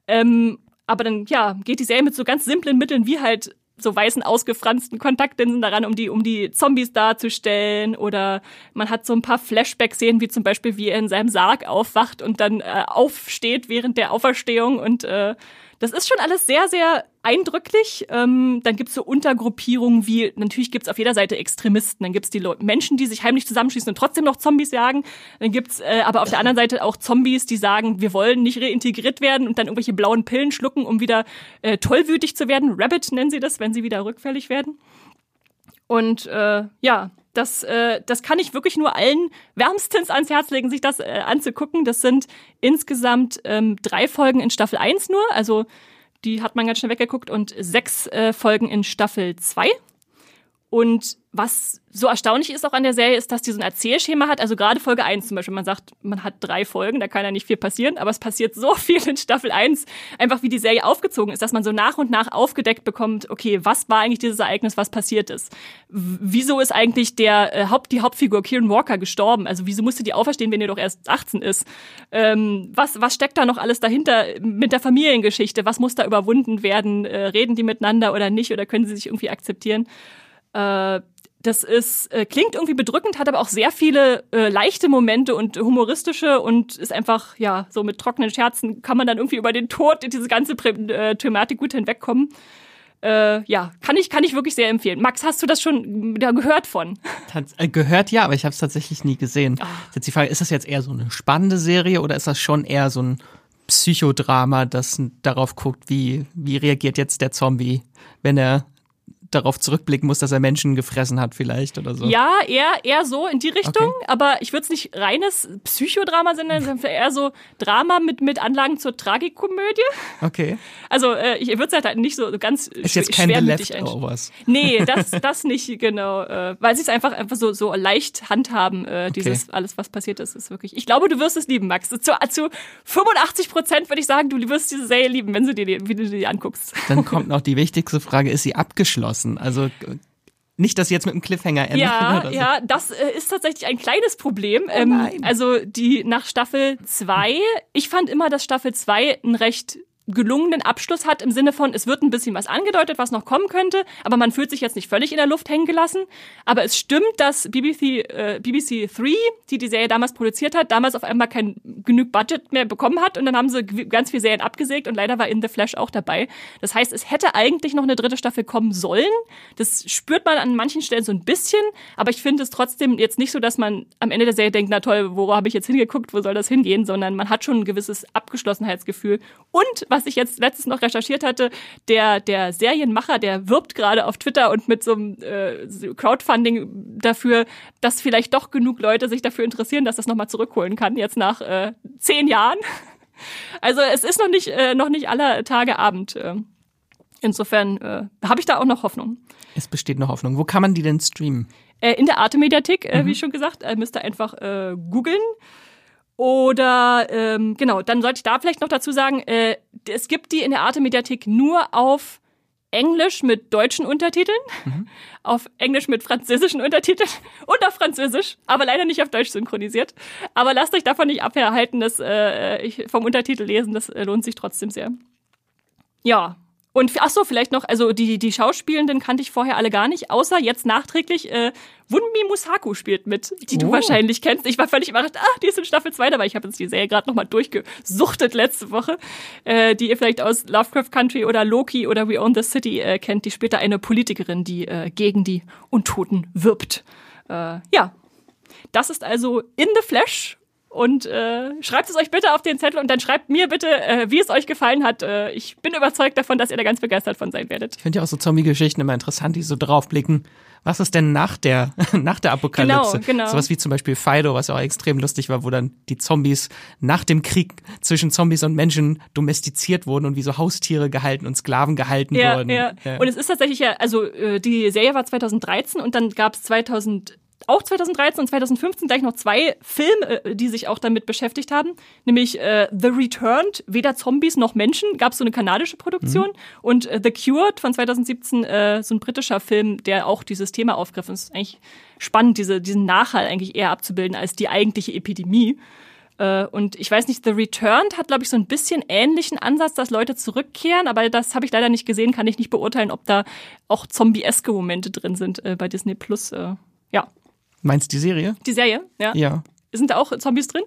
Ähm, aber dann, ja, geht die Serie mit so ganz simplen Mitteln wie halt so weißen ausgefransten Kontaktlinsen daran, um die, um die Zombies darzustellen. Oder man hat so ein paar Flashback-Szenen, wie zum Beispiel, wie er in seinem Sarg aufwacht und dann äh, aufsteht während der Auferstehung und äh, das ist schon alles sehr, sehr eindrücklich. Ähm, dann gibt's so Untergruppierungen wie, natürlich gibt's auf jeder Seite Extremisten. Dann gibt's die Leute, Menschen, die sich heimlich zusammenschließen und trotzdem noch Zombies jagen. Dann gibt's äh, aber auf der anderen Seite auch Zombies, die sagen, wir wollen nicht reintegriert werden und dann irgendwelche blauen Pillen schlucken, um wieder äh, tollwütig zu werden. Rabbit nennen sie das, wenn sie wieder rückfällig werden. Und äh, ja, das, äh, das kann ich wirklich nur allen wärmstens ans Herz legen, sich das äh, anzugucken. Das sind insgesamt ähm, drei Folgen in Staffel 1 nur, also die hat man ganz schnell weggeguckt und sechs äh, Folgen in Staffel 2. Und was so erstaunlich ist auch an der Serie, ist, dass die so ein Erzählschema hat. Also gerade Folge 1 zum Beispiel. Man sagt, man hat drei Folgen, da kann ja nicht viel passieren, aber es passiert so viel in Staffel 1, einfach wie die Serie aufgezogen ist, dass man so nach und nach aufgedeckt bekommt, okay, was war eigentlich dieses Ereignis, was passiert ist? Wieso ist eigentlich der äh, Haupt, die Hauptfigur Kieran Walker gestorben? Also wieso musste die auferstehen, wenn er doch erst 18 ist? Ähm, was, was steckt da noch alles dahinter mit der Familiengeschichte? Was muss da überwunden werden? Äh, reden die miteinander oder nicht? Oder können sie sich irgendwie akzeptieren? Äh, das ist, äh, klingt irgendwie bedrückend, hat aber auch sehr viele äh, leichte Momente und humoristische und ist einfach, ja, so mit trockenen Scherzen kann man dann irgendwie über den Tod, diese ganze äh, Thematik gut hinwegkommen. Äh, ja, kann ich, kann ich wirklich sehr empfehlen. Max, hast du das schon da gehört von? Äh, gehört ja, aber ich habe es tatsächlich nie gesehen. Oh. Jetzt die Frage, ist das jetzt eher so eine spannende Serie oder ist das schon eher so ein Psychodrama, das darauf guckt, wie, wie reagiert jetzt der Zombie, wenn er darauf zurückblicken muss, dass er Menschen gefressen hat vielleicht oder so. Ja, eher, eher so in die Richtung, okay. aber ich würde es nicht reines Psychodrama nennen, sondern eher so Drama mit, mit Anlagen zur Tragikomödie. Okay. Also äh, ich würde es halt nicht so ganz Ist jetzt kein The Leftovers. Nee, das, das nicht, genau. Äh, weil sie es einfach, einfach so, so leicht handhaben, äh, dieses okay. alles, was passiert ist, ist wirklich. Ich glaube, du wirst es lieben, Max. Zu, zu 85 Prozent würde ich sagen, du wirst diese Serie lieben, wenn du dir die, wie du die anguckst. Dann kommt noch die wichtigste Frage, ist sie abgeschlossen? Lassen. Also nicht, dass sie jetzt mit einem Cliffhanger enden. Ja, so. ja, das äh, ist tatsächlich ein kleines Problem. Oh ähm, also die nach Staffel 2, ich fand immer, dass Staffel 2 ein recht gelungenen Abschluss hat im Sinne von, es wird ein bisschen was angedeutet, was noch kommen könnte, aber man fühlt sich jetzt nicht völlig in der Luft hängen gelassen. Aber es stimmt, dass BBC, äh, BBC 3, die die Serie damals produziert hat, damals auf einmal kein genug Budget mehr bekommen hat und dann haben sie ganz viele Serien abgesägt und leider war In The Flash auch dabei. Das heißt, es hätte eigentlich noch eine dritte Staffel kommen sollen. Das spürt man an manchen Stellen so ein bisschen, aber ich finde es trotzdem jetzt nicht so, dass man am Ende der Serie denkt, na toll, wo habe ich jetzt hingeguckt, wo soll das hingehen, sondern man hat schon ein gewisses Ab Aufgeschlossenheitsgefühl. Und was ich jetzt letztens noch recherchiert hatte, der, der Serienmacher, der wirbt gerade auf Twitter und mit so einem äh, Crowdfunding dafür, dass vielleicht doch genug Leute sich dafür interessieren, dass das nochmal zurückholen kann, jetzt nach äh, zehn Jahren. Also es ist noch nicht, äh, noch nicht aller Tage Abend. Äh. Insofern äh, habe ich da auch noch Hoffnung. Es besteht noch Hoffnung. Wo kann man die denn streamen? Äh, in der Arte-Mediathek, äh, mhm. wie schon gesagt. Äh, müsst ihr einfach googeln. Oder ähm, genau, dann sollte ich da vielleicht noch dazu sagen, äh, es gibt die in der Arte-Mediathek nur auf Englisch mit deutschen Untertiteln, mhm. auf Englisch mit französischen Untertiteln und auf Französisch, aber leider nicht auf Deutsch synchronisiert. Aber lasst euch davon nicht abhalten, dass äh, ich vom Untertitel lesen, das lohnt sich trotzdem sehr. Ja, und ach so, vielleicht noch, also die, die Schauspielenden kannte ich vorher alle gar nicht, außer jetzt nachträglich, äh, Wunmi Musaku spielt mit, die du oh. wahrscheinlich kennst. Ich war völlig überrascht, ah, die ist in Staffel 2 dabei. Ich habe jetzt die Serie gerade nochmal durchgesuchtet letzte Woche, äh, die ihr vielleicht aus Lovecraft Country oder Loki oder We Own the City äh, kennt. Die spielt da eine Politikerin, die äh, gegen die Untoten wirbt. Äh, ja, das ist also In the Flash und äh, schreibt es euch bitte auf den Zettel und dann schreibt mir bitte, äh, wie es euch gefallen hat. Äh, ich bin überzeugt davon, dass ihr da ganz begeistert von sein werdet. Ich finde ja auch so Zombie-Geschichten immer interessant, die so draufblicken. Was ist denn nach der, nach der Apokalypse? Genau, genau. Sowas wie zum Beispiel Fido, was ja auch extrem lustig war, wo dann die Zombies nach dem Krieg zwischen Zombies und Menschen domestiziert wurden und wie so Haustiere gehalten und Sklaven gehalten ja, wurden. Ja. ja. Und es ist tatsächlich ja, also äh, die Serie war 2013 und dann gab es 2000 auch 2013 und 2015 gleich noch zwei Filme, äh, die sich auch damit beschäftigt haben, nämlich äh, The Returned, weder Zombies noch Menschen, gab es so eine kanadische Produktion mhm. und äh, The Cured von 2017, äh, so ein britischer Film, der auch dieses Thema aufgriff. Und es ist eigentlich spannend, diese, diesen Nachhall eigentlich eher abzubilden als die eigentliche Epidemie. Äh, und ich weiß nicht, The Returned hat, glaube ich, so ein bisschen ähnlichen Ansatz, dass Leute zurückkehren, aber das habe ich leider nicht gesehen, kann ich nicht beurteilen, ob da auch zombie-eske Momente drin sind äh, bei Disney Plus. Ja. Meinst du die Serie? Die Serie, ja. Ja. Sind da auch Zombies drin?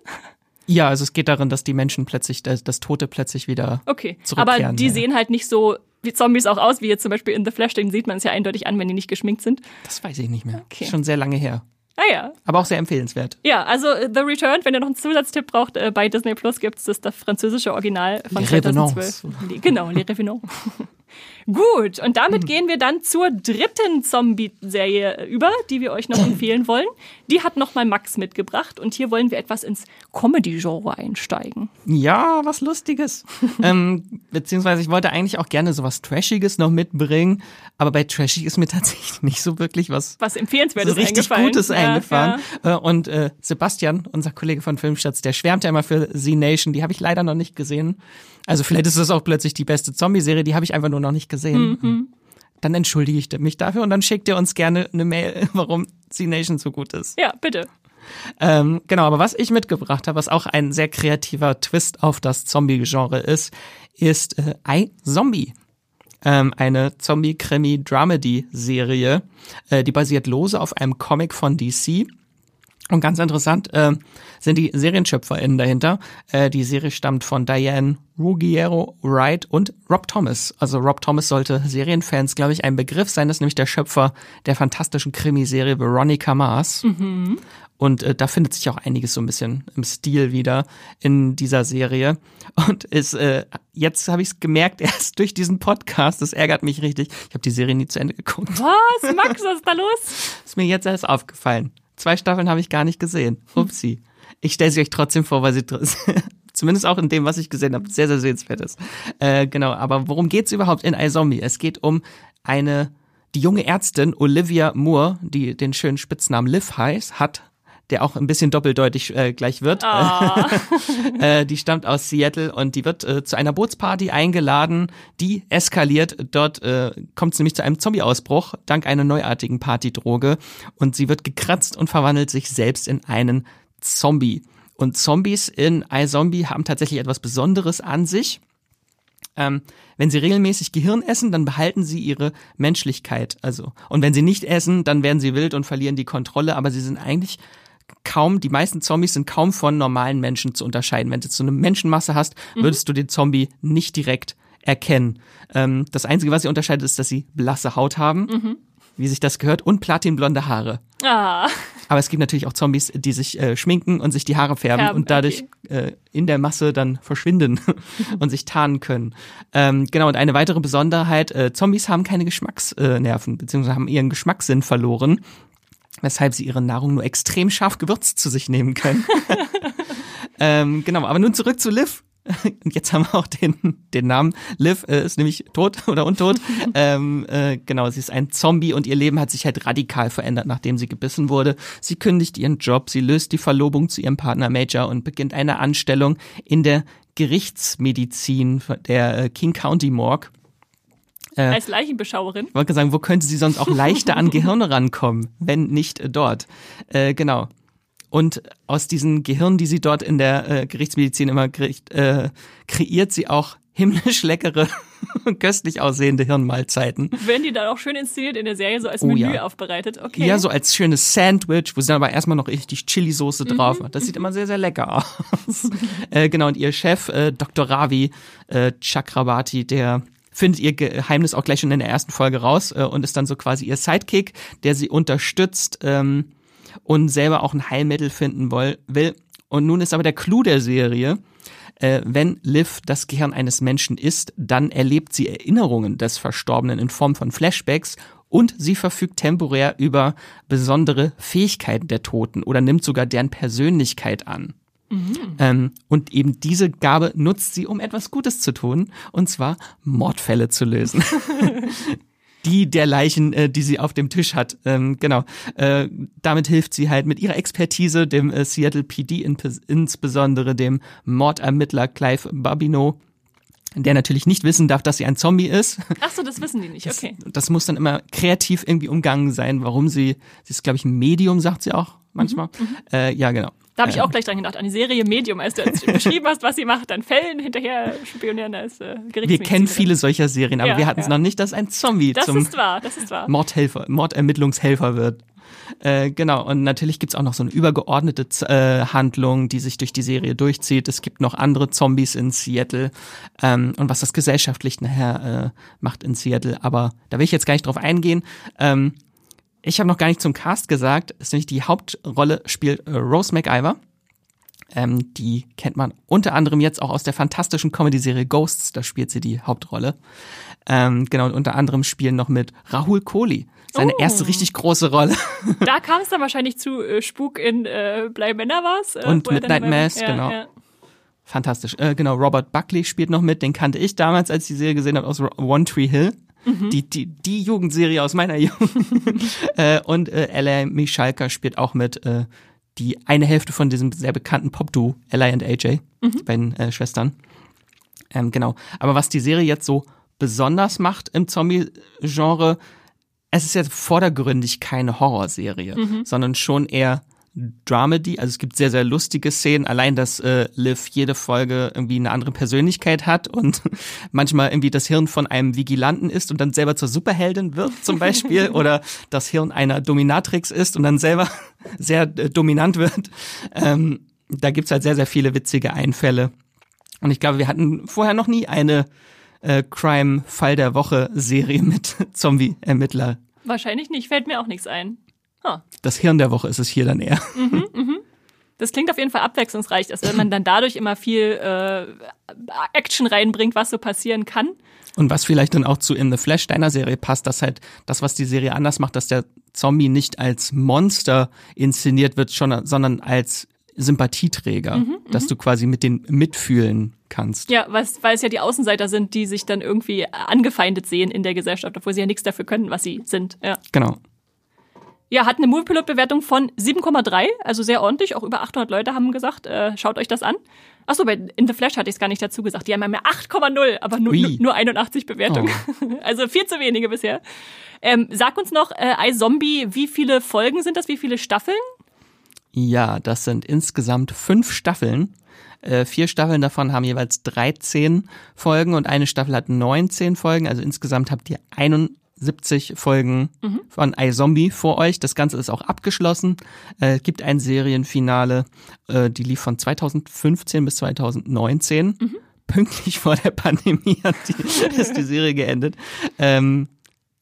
Ja, also es geht darin, dass die Menschen plötzlich, das, das Tote plötzlich wieder okay. zurückkehren. Aber die ja. sehen halt nicht so wie Zombies auch aus, wie jetzt zum Beispiel in The Flash, den sieht man es ja eindeutig an, wenn die nicht geschminkt sind. Das weiß ich nicht mehr. Okay. Schon sehr lange her. Ah ja. Aber auch sehr empfehlenswert. Ja, also äh, The Return, wenn ihr noch einen Zusatztipp braucht, äh, bei Disney Plus gibt es das, das französische Original von Les 2012. Revenants. Genau, Les Revenants. Gut, und damit mhm. gehen wir dann zur dritten Zombie-Serie über, die wir euch noch empfehlen wollen. Die hat nochmal Max mitgebracht und hier wollen wir etwas ins Comedy-Genre einsteigen. Ja, was Lustiges. ähm, beziehungsweise ich wollte eigentlich auch gerne sowas Trashiges noch mitbringen, aber bei Trashig ist mir tatsächlich nicht so wirklich was, was empfehlenswertes so richtig eingefallen. Gutes ja, eingefahren. Ja. Äh, und äh, Sebastian, unser Kollege von Filmstarts, der schwärmt ja immer für Z Nation, die habe ich leider noch nicht gesehen. Also vielleicht ist das auch plötzlich die beste Zombie-Serie, die habe ich einfach nur noch nicht gesehen. Mhm. Dann entschuldige ich mich dafür und dann schickt ihr uns gerne eine Mail, warum Z-Nation so gut ist. Ja, bitte. Ähm, genau, aber was ich mitgebracht habe, was auch ein sehr kreativer Twist auf das Zombie-Genre ist, ist äh, I Zombie. Ähm, eine Zombie-Krimi-Dramedy-Serie, äh, die basiert lose auf einem Comic von DC und ganz interessant äh, sind die SerienschöpferInnen dahinter. Äh, die Serie stammt von Diane Ruggiero Wright und Rob Thomas. Also Rob Thomas sollte Serienfans, glaube ich, ein Begriff sein. Das ist nämlich der Schöpfer der fantastischen Krimiserie Veronica Mars. Mhm. Und äh, da findet sich auch einiges so ein bisschen im Stil wieder in dieser Serie. Und ist, äh, jetzt habe ich es gemerkt, erst durch diesen Podcast, das ärgert mich richtig. Ich habe die Serie nie zu Ende geguckt. Was? Max, was ist da los? ist mir jetzt erst aufgefallen. Zwei Staffeln habe ich gar nicht gesehen. Upsi. Ich stelle sie euch trotzdem vor, weil sie zumindest auch in dem, was ich gesehen habe, sehr, sehr sehenswert ist. Äh, genau, aber worum geht's überhaupt in iZombie? Es geht um eine, die junge Ärztin Olivia Moore, die den schönen Spitznamen Liv heißt, hat, der auch ein bisschen doppeldeutig äh, gleich wird. Oh. äh, die stammt aus Seattle und die wird äh, zu einer Bootsparty eingeladen, die eskaliert. Dort äh, kommt es nämlich zu einem Zombie-Ausbruch dank einer neuartigen Partydroge und sie wird gekratzt und verwandelt sich selbst in einen Zombie. Und Zombies in iZombie haben tatsächlich etwas Besonderes an sich. Ähm, wenn sie regelmäßig Gehirn essen, dann behalten sie ihre Menschlichkeit. Also, und wenn sie nicht essen, dann werden sie wild und verlieren die Kontrolle, aber sie sind eigentlich kaum, die meisten Zombies sind kaum von normalen Menschen zu unterscheiden. Wenn du so eine Menschenmasse hast, mhm. würdest mhm. du den Zombie nicht direkt erkennen. Ähm, das Einzige, was sie unterscheidet, ist, dass sie blasse Haut haben. Mhm. wie sich das gehört, und platinblonde Haare. Ah. Aber es gibt natürlich auch Zombies, die sich äh, schminken und sich die Haare färben, Färben, und dadurch äh, in der Masse dann verschwinden und sich tarnen können. Ähm, genau, und eine weitere Besonderheit, äh, Zombies haben keine Geschmacksnerven, beziehungsweise haben ihren Geschmackssinn verloren, weshalb sie ihre Nahrung nur extrem scharf gewürzt zu sich nehmen können. ähm, genau, aber nun zurück zu Liv. Und jetzt haben wir auch den, den Namen. Liv äh, ist nämlich tot oder untot. ähm, äh, genau, sie ist ein Zombie und ihr Leben hat sich halt radikal verändert, nachdem sie gebissen wurde. Sie kündigt ihren Job, sie löst die Verlobung zu ihrem Partner Major und beginnt eine Anstellung in der Gerichtsmedizin der äh, King County Morgue. Äh, Als Leichenbeschauerin. Ich wollte sagen, wo könnte sie sonst auch leichter an Gehirne rankommen, wenn nicht dort? Äh, genau. Und aus diesen Gehirnen, die sie dort in der äh, Gerichtsmedizin immer kriegt, äh, kreiert sie auch himmlisch leckere köstlich aussehende Hirnmahlzeiten. Werden die dann auch schön inszeniert in der Serie, so als oh, Menü ja. aufbereitet? Okay. Ja, so als schönes Sandwich, wo sie dann aber erstmal noch richtig Chili-Soße mhm. drauf macht. Das sieht immer sehr, sehr lecker aus. äh, genau, und ihr Chef, äh, Dr. Ravi äh, Chakrabarti, der findet ihr Geheimnis auch gleich schon in der ersten Folge raus äh, und ist dann so quasi ihr Sidekick, der sie unterstützt. Ähm, und selber auch ein Heilmittel finden will. Und nun ist aber der Clou der Serie, äh, wenn Liv das Gehirn eines Menschen ist, dann erlebt sie Erinnerungen des Verstorbenen in Form von Flashbacks und sie verfügt temporär über besondere Fähigkeiten der Toten oder nimmt sogar deren Persönlichkeit an. Mhm. Ähm, und eben diese Gabe nutzt sie, um etwas Gutes zu tun, und zwar Mordfälle zu lösen. die der Leichen, äh, die sie auf dem Tisch hat. Ähm, genau. Äh, damit hilft sie halt mit ihrer Expertise dem äh, Seattle PD in, insbesondere dem Mordermittler Clive Babino der natürlich nicht wissen darf, dass sie ein Zombie ist. Ach so, das wissen die nicht, okay. Das, das muss dann immer kreativ irgendwie umgangen sein, warum sie, sie ist glaube ich ein Medium, sagt sie auch manchmal. Mhm, mhm. äh, ja, genau. Da habe ich auch gleich dran gedacht, an die Serie Medium, als du beschrieben hast, was sie macht, dann Fällen hinterher spionieren als äh, Wir kennen viele solcher Serien, aber ja, wir hatten es ja. noch nicht, dass ein Zombie das zum ist wahr, das ist wahr. Mordhelfer, Mordermittlungshelfer wird. Äh, genau, und natürlich gibt's auch noch so eine übergeordnete äh, Handlung, die sich durch die Serie durchzieht. Es gibt noch andere Zombies in Seattle ähm, und was das gesellschaftlich nachher äh, macht in Seattle. Aber da will ich jetzt gar nicht drauf eingehen. Ähm, ich habe noch gar nicht zum Cast gesagt, ist nämlich die Hauptrolle spielt äh, Rose McIver. Ähm, die kennt man unter anderem jetzt auch aus der fantastischen Comedy-Serie Ghosts, da spielt sie die Hauptrolle. Ähm, genau, und unter anderem spielen noch mit Rahul Kohli. Seine oh. erste richtig große Rolle. Da kam es dann wahrscheinlich zu äh, Spuk in äh, Blei Männer war's. Äh, und Midnight Mass, ja, genau. Ja. Fantastisch. Äh, genau, Robert Buckley spielt noch mit, den kannte ich damals, als ich die Serie gesehen habe, aus One Tree Hill. Mhm. Die, die, die Jugendserie aus meiner Jugend. äh, und äh, Ella Michalka spielt auch mit, äh, die eine Hälfte von diesem sehr bekannten Pop-Duo, Ella und AJ, mhm. beiden äh, Schwestern. Ähm, genau. Aber was die Serie jetzt so besonders macht im Zombie-Genre, es ist jetzt vordergründig keine Horrorserie, mhm. sondern schon eher Dramedy, also es gibt sehr, sehr lustige Szenen. Allein, dass äh, Liv jede Folge irgendwie eine andere Persönlichkeit hat und manchmal irgendwie das Hirn von einem Vigilanten ist und dann selber zur Superheldin wird zum Beispiel oder das Hirn einer Dominatrix ist und dann selber sehr äh, dominant wird. Ähm, da gibt's halt sehr, sehr viele witzige Einfälle. Und ich glaube, wir hatten vorher noch nie eine äh, Crime-Fall der Woche-Serie mit Zombie-Ermittler. Wahrscheinlich nicht, fällt mir auch nichts ein. Huh. Das Hirn der Woche ist es hier dann eher. Mhm, mhm. Das klingt auf jeden Fall abwechslungsreich, dass wenn man dann dadurch immer viel äh, Action reinbringt, was so passieren kann. Und was vielleicht dann auch zu In the Flash deiner Serie passt, dass halt das, was die Serie anders macht, dass der Zombie nicht als Monster inszeniert wird, schon, sondern als Sympathieträger, mhm, dass mhm. du quasi mit denen mitfühlen kannst. Ja, weil es ja die Außenseiter sind, die sich dann irgendwie angefeindet sehen in der Gesellschaft, obwohl sie ja nichts dafür können, was sie sind. Ja. Genau. Ja, hat eine Moviepilot-Bewertung von 7,3, also sehr ordentlich. Auch über 800 Leute haben gesagt, äh, schaut euch das an. Achso, bei In the Flash hatte ich es gar nicht dazu gesagt. Die haben ja 8,0, aber nur, nur 81 Bewertungen. Oh. Also viel zu wenige bisher. Ähm, sag uns noch, äh, iZombie, wie viele Folgen sind das? Wie viele Staffeln? Ja, das sind insgesamt fünf Staffeln. Äh, vier Staffeln davon haben jeweils 13 Folgen und eine Staffel hat 19 Folgen. Also insgesamt habt ihr 71 Folgen mhm. von iZombie vor euch. Das Ganze ist auch abgeschlossen. Äh, gibt ein Serienfinale, äh, die lief von 2015 bis 2019. Mhm. Pünktlich vor der Pandemie hat die, ist die Serie geendet. Ähm,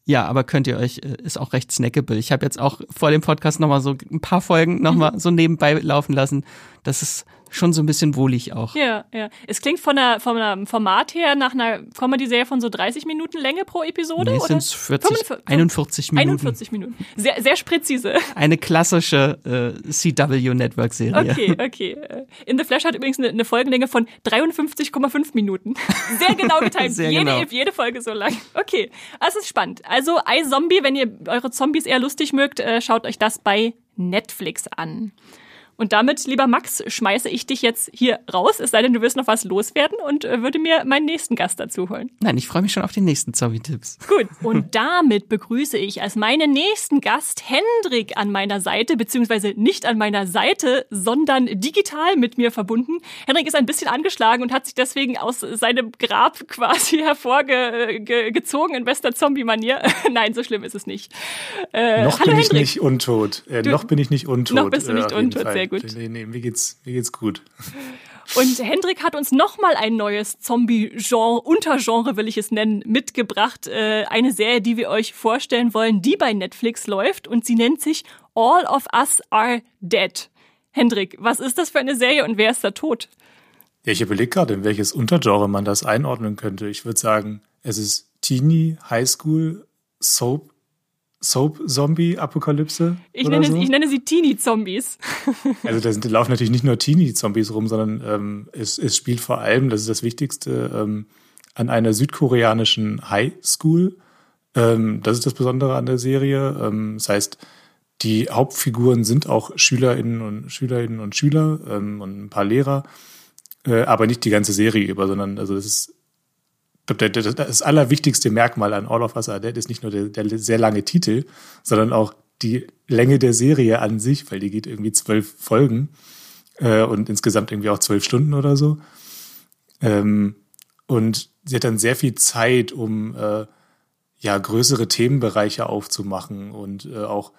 Ja, aber könnt ihr euch, äh, ist auch recht snackable. Ich habe jetzt auch vor dem Podcast nochmal so ein paar Folgen nochmal mhm. so nebenbei laufen lassen. Das ist schon so ein bisschen wohlig auch. Ja, ja. Es klingt von der, von einem Format her nach einer Comedy-Serie von so 30 Minuten Länge pro Episode? Nee, sind 40, 41 Minuten. 41 Minuten. Sehr, sehr präzise. Eine klassische äh, CW-Network-Serie. Okay, okay. In the Flash hat übrigens eine, eine Folgenlänge von 53,5 Minuten. Sehr genau getimt. Sehr jede, genau. jede Folge so lang. Okay, das ist spannend. Also iZombie, wenn ihr eure Zombies eher lustig mögt, äh, schaut euch das bei Netflix an. Und damit, lieber Max, schmeiße ich dich jetzt hier raus, es sei denn, du wirst noch was loswerden und äh, würde mir meinen nächsten Gast dazu holen. Nein, ich freue mich schon auf die nächsten Zombie-Tipps. Gut, und damit begrüße ich als meinen nächsten Gast Hendrik an meiner Seite, beziehungsweise nicht an meiner Seite, sondern digital mit mir verbunden. Hendrik ist ein bisschen angeschlagen und hat sich deswegen aus seinem Grab quasi hervorgezogen in bester Zombie-Manier. Nein, so schlimm ist es nicht. Äh, noch bin Hendrik. ich nicht untot. Äh, noch bin ich nicht untot. Noch bist du nicht äh, untot, sehr sehr gut. Nee, nee, mir geht's, mir geht's gut. Und Hendrik hat uns nochmal ein neues Zombie-Genre, Untergenre will ich es nennen, mitgebracht. Äh, eine Serie, die wir euch vorstellen wollen, die bei Netflix läuft und sie nennt sich All of Us Are Dead. Hendrik, was ist das für eine Serie und wer ist da tot? Ja, ich überlege gerade, in welches Untergenre man das einordnen könnte. Ich würde sagen, es ist Teenie, Highschool, Soap, Soap-Zombie-Apokalypse? Ich, nenne, so? ich nenne sie Teenie-Zombies. also da, sind, da laufen natürlich nicht nur Teenie-Zombies rum, sondern ähm, es, es spielt vor allem, das ist das Wichtigste, ähm, an einer südkoreanischen High School. Ähm, das ist das Besondere an der Serie. Ähm, das heißt, die Hauptfiguren sind auch Schülerinnen und Schülerinnen und Schüler ähm, und ein paar Lehrer, äh, aber nicht die ganze Serie über, sondern also das ist das allerwichtigste Merkmal an All of Us Are Dead ist nicht nur der, der, sehr lange Titel, sondern auch die Länge der Serie an sich, weil die geht irgendwie zwölf Folgen äh, und insgesamt irgendwie auch zwölf Stunden oder so. Ähm, und sie hat dann sehr viel Zeit, um äh, ja größere Themenbereiche aufzumachen und äh, auch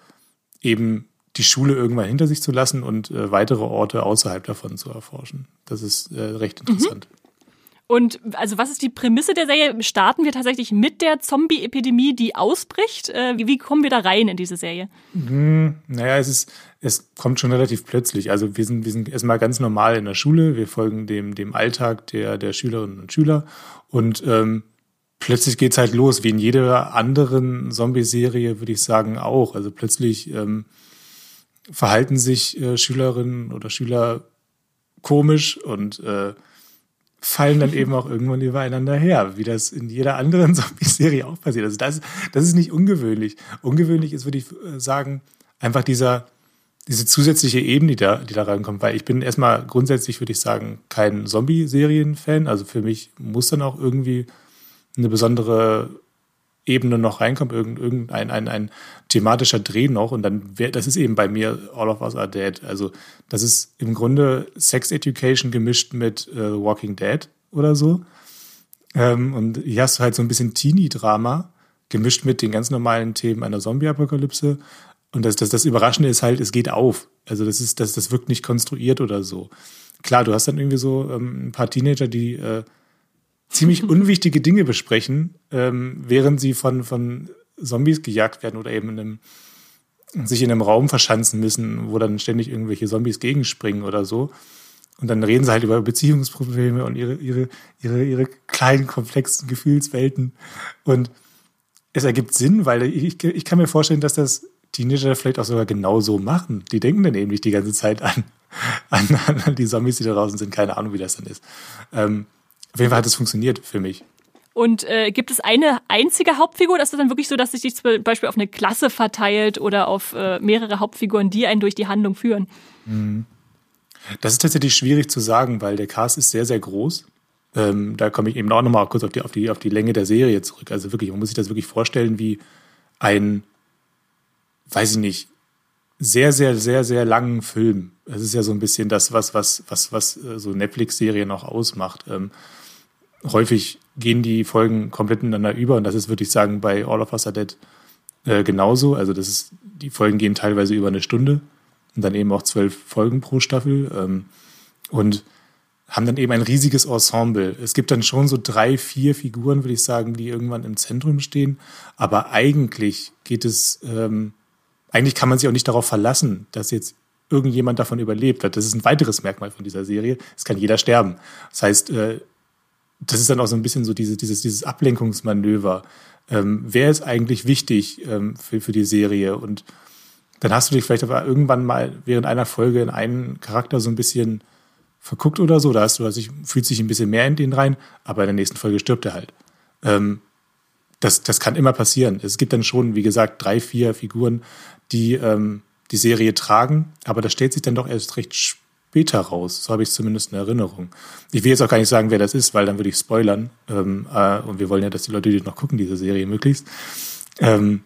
eben die Schule irgendwann hinter sich zu lassen und äh, weitere Orte außerhalb davon zu erforschen. Das ist äh, recht interessant. Mhm. Und also was ist die Prämisse der Serie? Starten wir tatsächlich mit der Zombie-Epidemie, die ausbricht? Äh, wie, kommen wir da rein in diese Serie? Hm, naja, es ist, es kommt schon relativ plötzlich. Also wir sind, wir sind erstmal ganz normal in der Schule. Wir folgen dem, dem Alltag der, der Schülerinnen und Schüler. Und ähm, plötzlich geht's halt los, wie in jeder anderen Zombie-Serie, würde ich sagen, auch. Also plötzlich ähm, verhalten sich äh, Schülerinnen oder Schüler komisch und äh, fallen dann eben auch irgendwann übereinander her, wie das in jeder anderen Zombie-Serie auch passiert. Also das, das ist nicht ungewöhnlich. Ungewöhnlich ist, würde ich äh, sagen, einfach dieser, diese zusätzliche Ebene, die da, die da reinkommt, weil ich bin erstmal grundsätzlich, würde ich sagen, kein Zombie-Serien-Fan. Also für mich muss dann auch irgendwie eine besondere Ebene noch reinkommt, irgendein ein, ein thematischer Dreh noch und dann wäre, das ist eben bei mir All of Us Are Dead. Also das ist im Grunde Sex Education gemischt mit äh, Walking Dead oder so. Ähm, und hier hast du halt so ein bisschen Teenie-Drama gemischt mit den ganz normalen Themen einer Zombie-Apokalypse. Und das, das, das Überraschende ist halt, es geht auf. Also das ist, das, das wirkt nicht konstruiert oder so. Klar, du hast dann irgendwie so ähm, ein paar Teenager, die äh, ziemlich unwichtige Dinge besprechen, ähm, während sie von, von Zombies gejagt werden oder eben in einem, sich in einem Raum verschanzen müssen, wo dann ständig irgendwelche Zombies gegenspringen oder so. Und dann reden sie halt über Beziehungsprobleme und ihre, ihre, ihre, ihre kleinen, komplexen Gefühlswelten. Und es ergibt Sinn, weil ich, ich kann mir vorstellen, dass das Teenager vielleicht auch sogar genau so machen. Die denken dann eben nicht die ganze Zeit an, an, an die Zombies, die da draußen sind. Keine Ahnung, wie das dann ist. Ähm, auf jeden Fall hat es funktioniert für mich. Und äh, gibt es eine einzige Hauptfigur? Das ist dann wirklich so, dass sich zum Beispiel auf eine Klasse verteilt oder auf äh, mehrere Hauptfiguren, die einen durch die Handlung führen? Mhm. Das ist tatsächlich schwierig zu sagen, weil der Cast ist sehr, sehr groß. Ähm, da komme ich eben auch nochmal kurz auf die, auf, die, auf die Länge der Serie zurück. Also wirklich, man muss sich das wirklich vorstellen wie ein, weiß ich nicht, sehr, sehr, sehr, sehr langen Film. Das ist ja so ein bisschen das, was, was, was, was äh, so Netflix-Serien auch ausmacht. Ähm, häufig gehen die Folgen komplett ineinander über und das ist, würde ich sagen, bei All of Us Are Dead äh, genauso. Also das ist, die Folgen gehen teilweise über eine Stunde und dann eben auch zwölf Folgen pro Staffel. Ähm, und haben dann eben ein riesiges Ensemble. Es gibt dann schon so drei, vier Figuren, würde ich sagen, die irgendwann im Zentrum stehen. Aber eigentlich geht es, ähm, eigentlich kann man sich auch nicht darauf verlassen, dass jetzt irgendjemand davon überlebt hat. Das ist ein weiteres Merkmal von dieser Serie. Es kann jeder sterben. Das heißt, äh, das ist dann auch so ein bisschen so diese, dieses, dieses Ablenkungsmanöver. Ähm, wer ist eigentlich wichtig ähm, für, für die Serie? Und dann hast du dich vielleicht aber irgendwann mal während einer Folge in einen Charakter so ein bisschen verguckt oder so. Da hast du, also ich, fühlt sich ein bisschen mehr in den rein, aber in der nächsten Folge stirbt er halt. Ähm, das, das kann immer passieren. Es gibt dann schon, wie gesagt, drei, vier Figuren, die ähm, die Serie tragen, aber das stellt sich dann doch erst recht später raus. So habe ich zumindest in Erinnerung. Ich will jetzt auch gar nicht sagen, wer das ist, weil dann würde ich spoilern. Ähm, äh, und wir wollen ja, dass die Leute, die noch gucken, diese Serie möglichst. Ähm,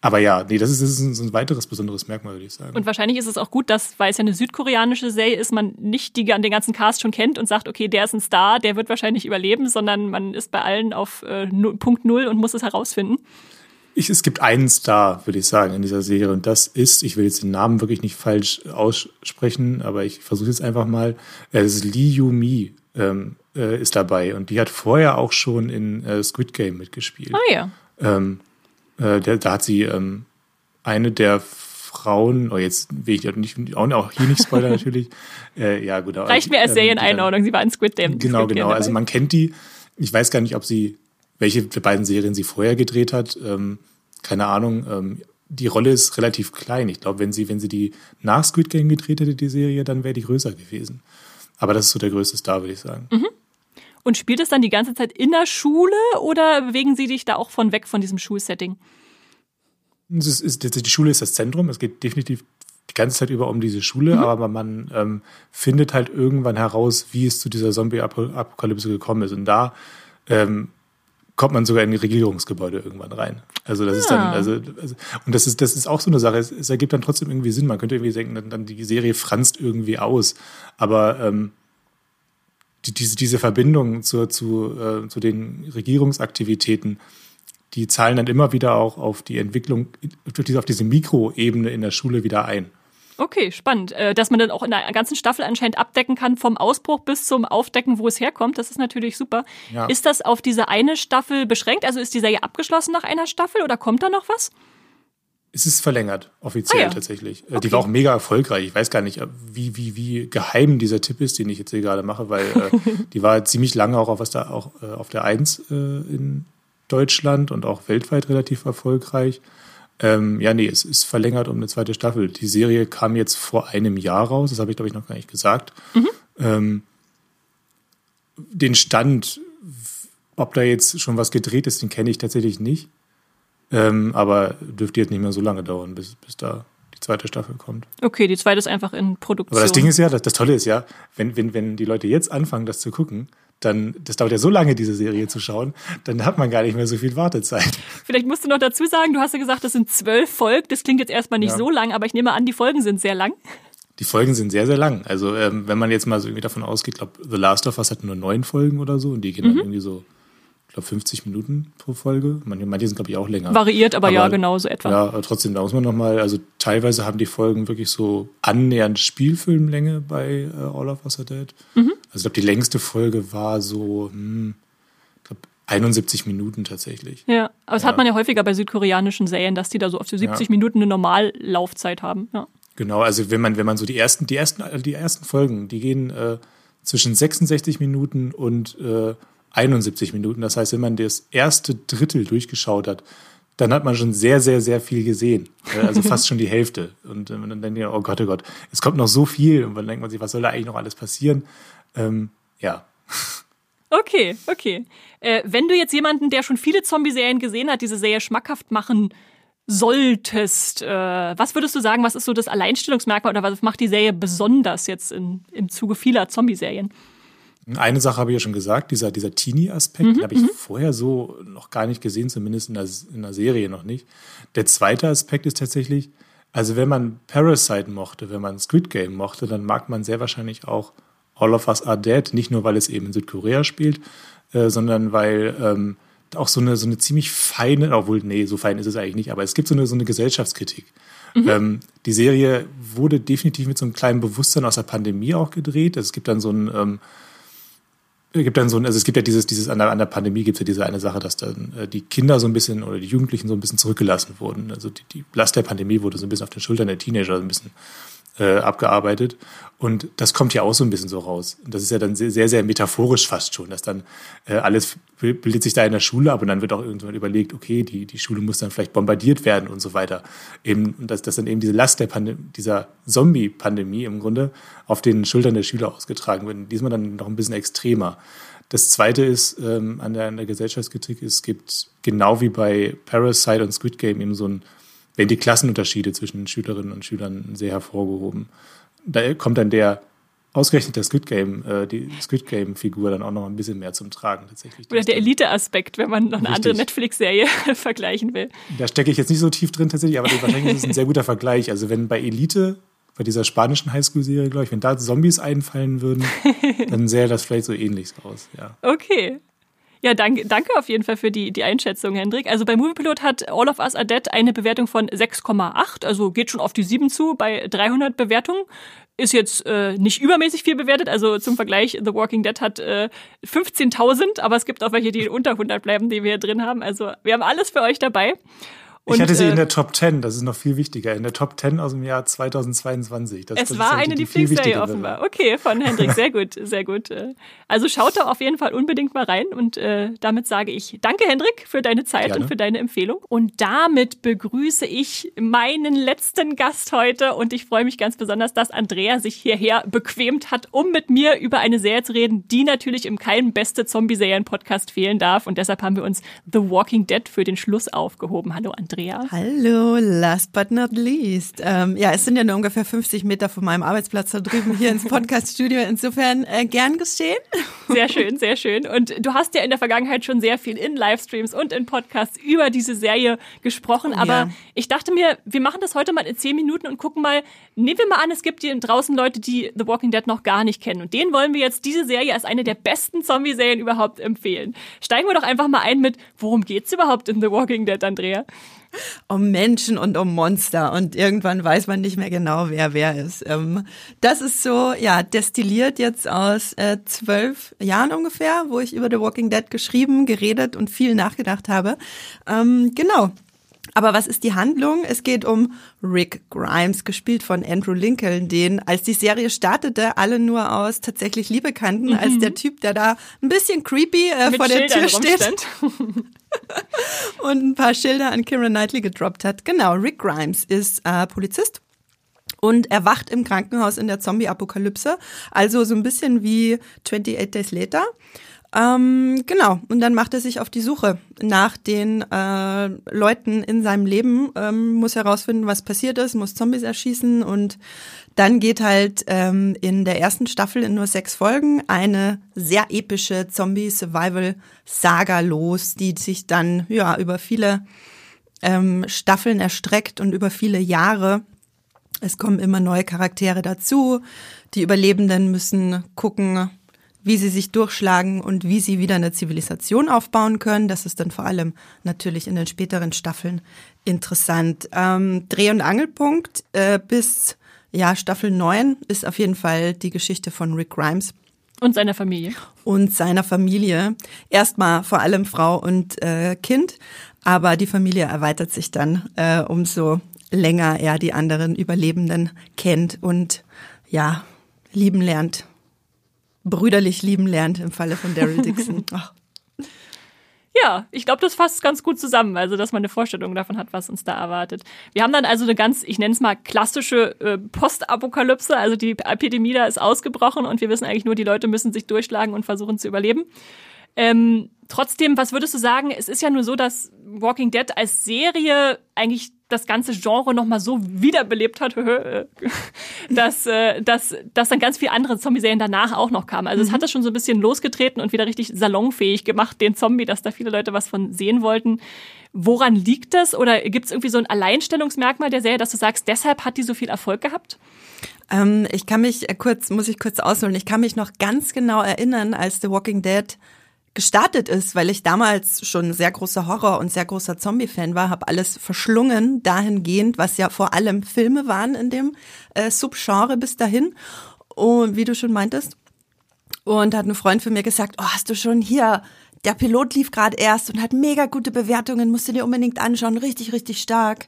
aber ja, nee, das ist, das ist ein, weiteres besonderes Merkmal, würde ich sagen. Und wahrscheinlich ist es auch gut, dass, weil es ja eine südkoreanische Serie ist, man nicht die, den ganzen Cast schon kennt und sagt, okay, der ist ein Star, der wird wahrscheinlich überleben, sondern man ist bei allen auf äh, Punkt Null und muss es herausfinden. Ich, es gibt einen Star, würde ich sagen, in dieser Serie. Und das ist, ich will jetzt den Namen wirklich nicht falsch aussprechen, aber ich versuche jetzt einfach mal. Äh, das ist Lee Yu-Mi ähm, äh, ist dabei. Und die hat vorher auch schon in äh, Squid Game mitgespielt. Ah ja. Ähm, äh, der, da hat sie ähm, eine der Frauen, oh jetzt will ich nicht, auch hier nicht spoilern natürlich. Äh, ja, gut. Reicht mir als Serieneinordnung, sie war in Squid Game. Genau, Squid genau. Also man kennt die. Ich weiß gar nicht, ob sie welche der beiden Serien sie vorher gedreht hat. Ähm, keine Ahnung. Ähm, die Rolle ist relativ klein. Ich glaube, wenn sie, wenn sie die nach Squid Game gedreht hätte, die Serie, dann wäre die größer gewesen. Aber das ist so der größte Star, würde ich sagen. Mhm. Und spielt es dann die ganze Zeit in der Schule oder bewegen Sie dich da auch von weg von diesem Schulsetting? Ist, ist, die Schule ist das Zentrum. Es geht definitiv die ganze Zeit über um diese Schule, mhm. aber man ähm, findet halt irgendwann heraus, wie es zu dieser Zombie-Apokalypse gekommen ist. Und da ähm, kommt man sogar in die Regierungsgebäude irgendwann rein. Also das ah. ist dann, ah. also, also, und das ist, das ist auch so eine Sache. Es, es, ergibt dann trotzdem irgendwie Sinn. Man könnte irgendwie denken, dann, dann die Serie franzt irgendwie aus. Aber ähm, die, diese, diese Verbindung zu, zu, äh, zu den Regierungsaktivitäten, die zahlen dann immer wieder auch auf die Entwicklung, auf diese Mikroebene in der Schule wieder ein. Okay, spannend. Äh, dass man dann auch in der ganzen Staffel anscheinend abdecken kann, vom Ausbruch bis zum Aufdecken, wo es herkommt. Das ist natürlich super. Ja. Ist das auf diese eine Staffel beschränkt? Also ist die Serie abgeschlossen nach einer Staffel oder kommt da noch was? Es ist verlängert, offiziell ah, ja. tatsächlich. Okay. Äh, die war auch mega erfolgreich. Ich weiß gar nicht, wie, wie, wie geheim dieser Tipp ist, den ich jetzt hier gerade mache, weil äh, die war ziemlich lange auch auf, was da, auch, äh, auf der Eins äh, in Deutschland und auch weltweit relativ erfolgreich. Ähm, ja, nee, es ist verlängert um eine zweite Staffel. Die Serie kam jetzt vor einem Jahr raus, das habe ich, glaube ich, noch gar nicht gesagt. Mhm. Ähm, den Stand, ob da jetzt schon was gedreht ist, den kenne ich tatsächlich nicht. Ähm, aber dürfte jetzt nicht mehr so lange dauern, bis, bis da die zweite Staffel kommt. Okay, die zweite ist einfach in Produktion. Aber das Ding ist ja, das, das Tolle ist ja, wenn, wenn, wenn die Leute jetzt anfangen, das zu gucken, dann, das dauert ja so lange, diese Serie zu schauen, dann hat man gar nicht mehr so viel Wartezeit. Vielleicht musst du noch dazu sagen, du hast ja gesagt, das sind zwölf Folgen. Das klingt jetzt erstmal nicht ja. so lang, aber ich nehme an, die Folgen sind sehr lang. Die Folgen sind sehr, sehr lang. Also, ähm, wenn man jetzt mal so irgendwie davon ausgeht, glaube The Last of Us hat nur neun Folgen oder so und die gehen mhm. dann irgendwie so glaube 50 Minuten pro Folge. Manche, manche sind glaube ich auch länger. Variiert, aber, aber ja, genau so etwa. Ja, aber trotzdem, da muss man nochmal, also teilweise haben die Folgen wirklich so annähernd Spielfilmlänge bei uh, All of Us Are Dead. Mhm. Also ich glaube, die längste Folge war so, hm, glaub, 71 Minuten tatsächlich. Ja, aber das ja. hat man ja häufiger bei südkoreanischen Serien, dass die da so auf so 70 ja. Minuten eine Normallaufzeit haben. Ja. Genau, also wenn man, wenn man so die ersten, die ersten, die ersten Folgen, die gehen äh, zwischen 66 Minuten und äh, 71 Minuten. Das heißt, wenn man das erste Drittel durchgeschaut hat, dann hat man schon sehr, sehr, sehr viel gesehen. Also fast schon die Hälfte. Und dann denkt man, oh Gott, oh Gott, es kommt noch so viel. Und dann denkt man sich, was soll da eigentlich noch alles passieren? Ähm, ja. Okay, okay. Äh, wenn du jetzt jemanden, der schon viele Zombie-Serien gesehen hat, diese Serie schmackhaft machen solltest, äh, was würdest du sagen, was ist so das Alleinstellungsmerkmal oder was macht die Serie besonders jetzt in, im Zuge vieler Zombie-Serien? Eine Sache habe ich ja schon gesagt, dieser, dieser Teenie-Aspekt, mhm, den habe ich mhm. vorher so noch gar nicht gesehen, zumindest in der, in der Serie noch nicht. Der zweite Aspekt ist tatsächlich, also wenn man Parasite mochte, wenn man Squid Game mochte, dann mag man sehr wahrscheinlich auch All of Us Are Dead, nicht nur weil es eben in Südkorea spielt, äh, sondern weil ähm, auch so eine, so eine ziemlich feine, obwohl, nee, so fein ist es eigentlich nicht, aber es gibt so eine, so eine Gesellschaftskritik. Mhm. Ähm, die Serie wurde definitiv mit so einem kleinen Bewusstsein aus der Pandemie auch gedreht. Also es gibt dann so ein ähm, gibt dann so ein, also es gibt ja dieses, dieses an der, an der Pandemie gibt es ja diese eine Sache, dass dann äh, die Kinder so ein bisschen oder die Jugendlichen so ein bisschen zurückgelassen wurden. Also die, die Last der Pandemie wurde so ein bisschen auf den Schultern der Teenager so ein bisschen äh, abgearbeitet. Und das kommt ja auch so ein bisschen so raus. Und das ist ja dann sehr, sehr, metaphorisch fast schon, dass dann äh, alles bildet sich da in der Schule ab und dann wird auch irgendwann überlegt, okay, die, die Schule muss dann vielleicht bombardiert werden und so weiter. Eben, dass, dass dann eben diese Last der Pandemie, dieser Zombie-Pandemie im Grunde auf den Schultern der Schüler ausgetragen wird. Diesmal dann noch ein bisschen extremer. Das zweite ist ähm, an, der, an der Gesellschaftskritik, es gibt genau wie bei Parasite und Squid Game eben so ein werden die Klassenunterschiede zwischen Schülerinnen und Schülern sehr hervorgehoben. Da kommt dann der ausgerechnet der Squid Game, äh, die Squid Game-Figur dann auch noch ein bisschen mehr zum Tragen tatsächlich. Oder der Elite-Aspekt, wenn man noch eine Richtig. andere Netflix-Serie vergleichen will. Da stecke ich jetzt nicht so tief drin tatsächlich, aber wahrscheinlich ist es ein sehr guter Vergleich. Also wenn bei Elite, bei dieser spanischen Highschool-Serie, glaube ich, wenn da Zombies einfallen würden, dann sähe das vielleicht so ähnlich aus, ja. Okay. Ja, danke, danke auf jeden Fall für die, die Einschätzung, Hendrik. Also bei Moviepilot hat All of Us Are Dead eine Bewertung von 6,8, also geht schon auf die 7 zu bei 300 Bewertungen. Ist jetzt äh, nicht übermäßig viel bewertet, also zum Vergleich, The Walking Dead hat äh, 15.000, aber es gibt auch welche, die unter 100 bleiben, die wir hier drin haben. Also wir haben alles für euch dabei. Und, ich hatte sie äh, in der Top 10, das ist noch viel wichtiger, in der Top 10 aus dem Jahr 2022. Das, es das war eine Lieblingsserie offenbar. Okay, von Hendrik, sehr gut, sehr gut. Also schaut da auf jeden Fall unbedingt mal rein und äh, damit sage ich danke Hendrik für deine Zeit Gerne. und für deine Empfehlung. Und damit begrüße ich meinen letzten Gast heute und ich freue mich ganz besonders, dass Andrea sich hierher bequemt hat, um mit mir über eine Serie zu reden, die natürlich im keinem beste Zombie-Serien-Podcast fehlen darf und deshalb haben wir uns The Walking Dead für den Schluss aufgehoben. Hallo Andrea. Andrea. Hallo, last but not least. Ähm, ja, es sind ja nur ungefähr 50 Meter von meinem Arbeitsplatz da drüben hier ins Podcaststudio. Insofern äh, gern geschehen. Sehr schön, sehr schön. Und du hast ja in der Vergangenheit schon sehr viel in Livestreams und in Podcasts über diese Serie gesprochen. Aber ja. ich dachte mir, wir machen das heute mal in 10 Minuten und gucken mal, nehmen wir mal an, es gibt hier draußen Leute, die The Walking Dead noch gar nicht kennen. Und denen wollen wir jetzt diese Serie als eine der besten Zombie-Serien überhaupt empfehlen. Steigen wir doch einfach mal ein mit, worum geht's überhaupt in The Walking Dead, Andrea? Um Menschen und um Monster und irgendwann weiß man nicht mehr genau, wer wer ist. Ähm, das ist so, ja, destilliert jetzt aus äh, zwölf Jahren ungefähr, wo ich über The Walking Dead geschrieben, geredet und viel nachgedacht habe. Ähm, genau. Aber was ist die Handlung? Es geht um Rick Grimes, gespielt von Andrew Lincoln, den, als die Serie startete, alle nur aus tatsächlich Liebe kannten, mhm. als der Typ, der da ein bisschen creepy äh, vor der Schildern Tür steht. und ein paar Schilder an Kira Knightley gedroppt hat. Genau, Rick Grimes ist äh, Polizist und erwacht im Krankenhaus in der Zombie-Apokalypse. Also so ein bisschen wie 28 Days Later. Ähm, genau, und dann macht er sich auf die Suche nach den äh, Leuten in seinem Leben, ähm, muss herausfinden, was passiert ist, muss Zombies erschießen und dann geht halt ähm, in der ersten Staffel in nur sechs Folgen eine sehr epische Zombie-Survival-Saga los, die sich dann ja über viele ähm, Staffeln erstreckt und über viele Jahre. Es kommen immer neue Charaktere dazu. Die Überlebenden müssen gucken, wie sie sich durchschlagen und wie sie wieder eine Zivilisation aufbauen können. Das ist dann vor allem natürlich in den späteren Staffeln interessant. Ähm, Dreh- und Angelpunkt äh, bis ja, Staffel 9 ist auf jeden Fall die Geschichte von Rick Grimes. Und seiner Familie. Und seiner Familie. Erstmal vor allem Frau und äh, Kind, aber die Familie erweitert sich dann, äh, umso länger er die anderen Überlebenden kennt und ja, lieben lernt brüderlich lieben lernt im Falle von Daryl Dixon. Ja, ich glaube, das fasst ganz gut zusammen, also dass man eine Vorstellung davon hat, was uns da erwartet. Wir haben dann also eine ganz, ich nenne es mal klassische äh, Postapokalypse, also die Epidemie da ist ausgebrochen und wir wissen eigentlich nur, die Leute müssen sich durchschlagen und versuchen zu überleben. Ähm, trotzdem, was würdest du sagen? Es ist ja nur so, dass Walking Dead als Serie eigentlich das ganze Genre nochmal so wiederbelebt hat, dass, äh, dass, dass dann ganz viele andere Zombie-Serien danach auch noch kamen. Also mhm. es hat das schon so ein bisschen losgetreten und wieder richtig salonfähig gemacht, den Zombie, dass da viele Leute was von sehen wollten. Woran liegt das? Oder gibt es irgendwie so ein Alleinstellungsmerkmal der Serie, dass du sagst, deshalb hat die so viel Erfolg gehabt? Ähm, ich kann mich äh, kurz, muss ich kurz ausholen, ich kann mich noch ganz genau erinnern, als The Walking Dead gestartet ist, weil ich damals schon sehr großer Horror und sehr großer Zombie-Fan war, habe alles verschlungen dahingehend, was ja vor allem Filme waren in dem äh, Subgenre bis dahin. Und wie du schon meintest. Und hat ein Freund von mir gesagt, oh, hast du schon hier der Pilot lief gerade erst und hat mega gute Bewertungen, musst du dir unbedingt anschauen, richtig, richtig stark.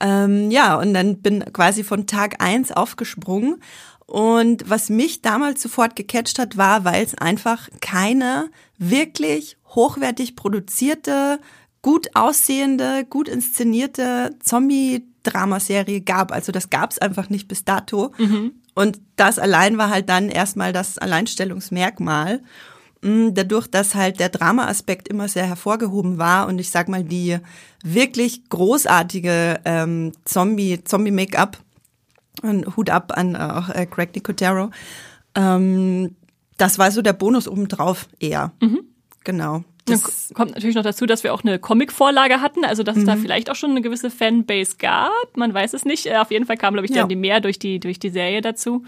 Ähm, ja, und dann bin quasi von Tag eins aufgesprungen. Und was mich damals sofort gecatcht hat, war, weil es einfach keine wirklich hochwertig produzierte, gut aussehende, gut inszenierte Zombie-Dramaserie gab. Also das gab es einfach nicht bis dato. Mhm. Und das allein war halt dann erstmal das Alleinstellungsmerkmal. Mm, dadurch, dass halt der Drama-Aspekt immer sehr hervorgehoben war und ich sag mal die wirklich großartige ähm, Zombie Zombie Make-up und Hut ab an äh, auch äh, Craig Nicotero. Ähm, das war so der Bonus obendrauf eher. Mhm. Genau. Das kommt natürlich noch dazu, dass wir auch eine Comic-Vorlage hatten, also dass mhm. es da mhm. vielleicht auch schon eine gewisse Fanbase gab. Man weiß es nicht. Äh, auf jeden Fall kam, glaube ich, dann ja. die mehr durch die, durch die Serie dazu.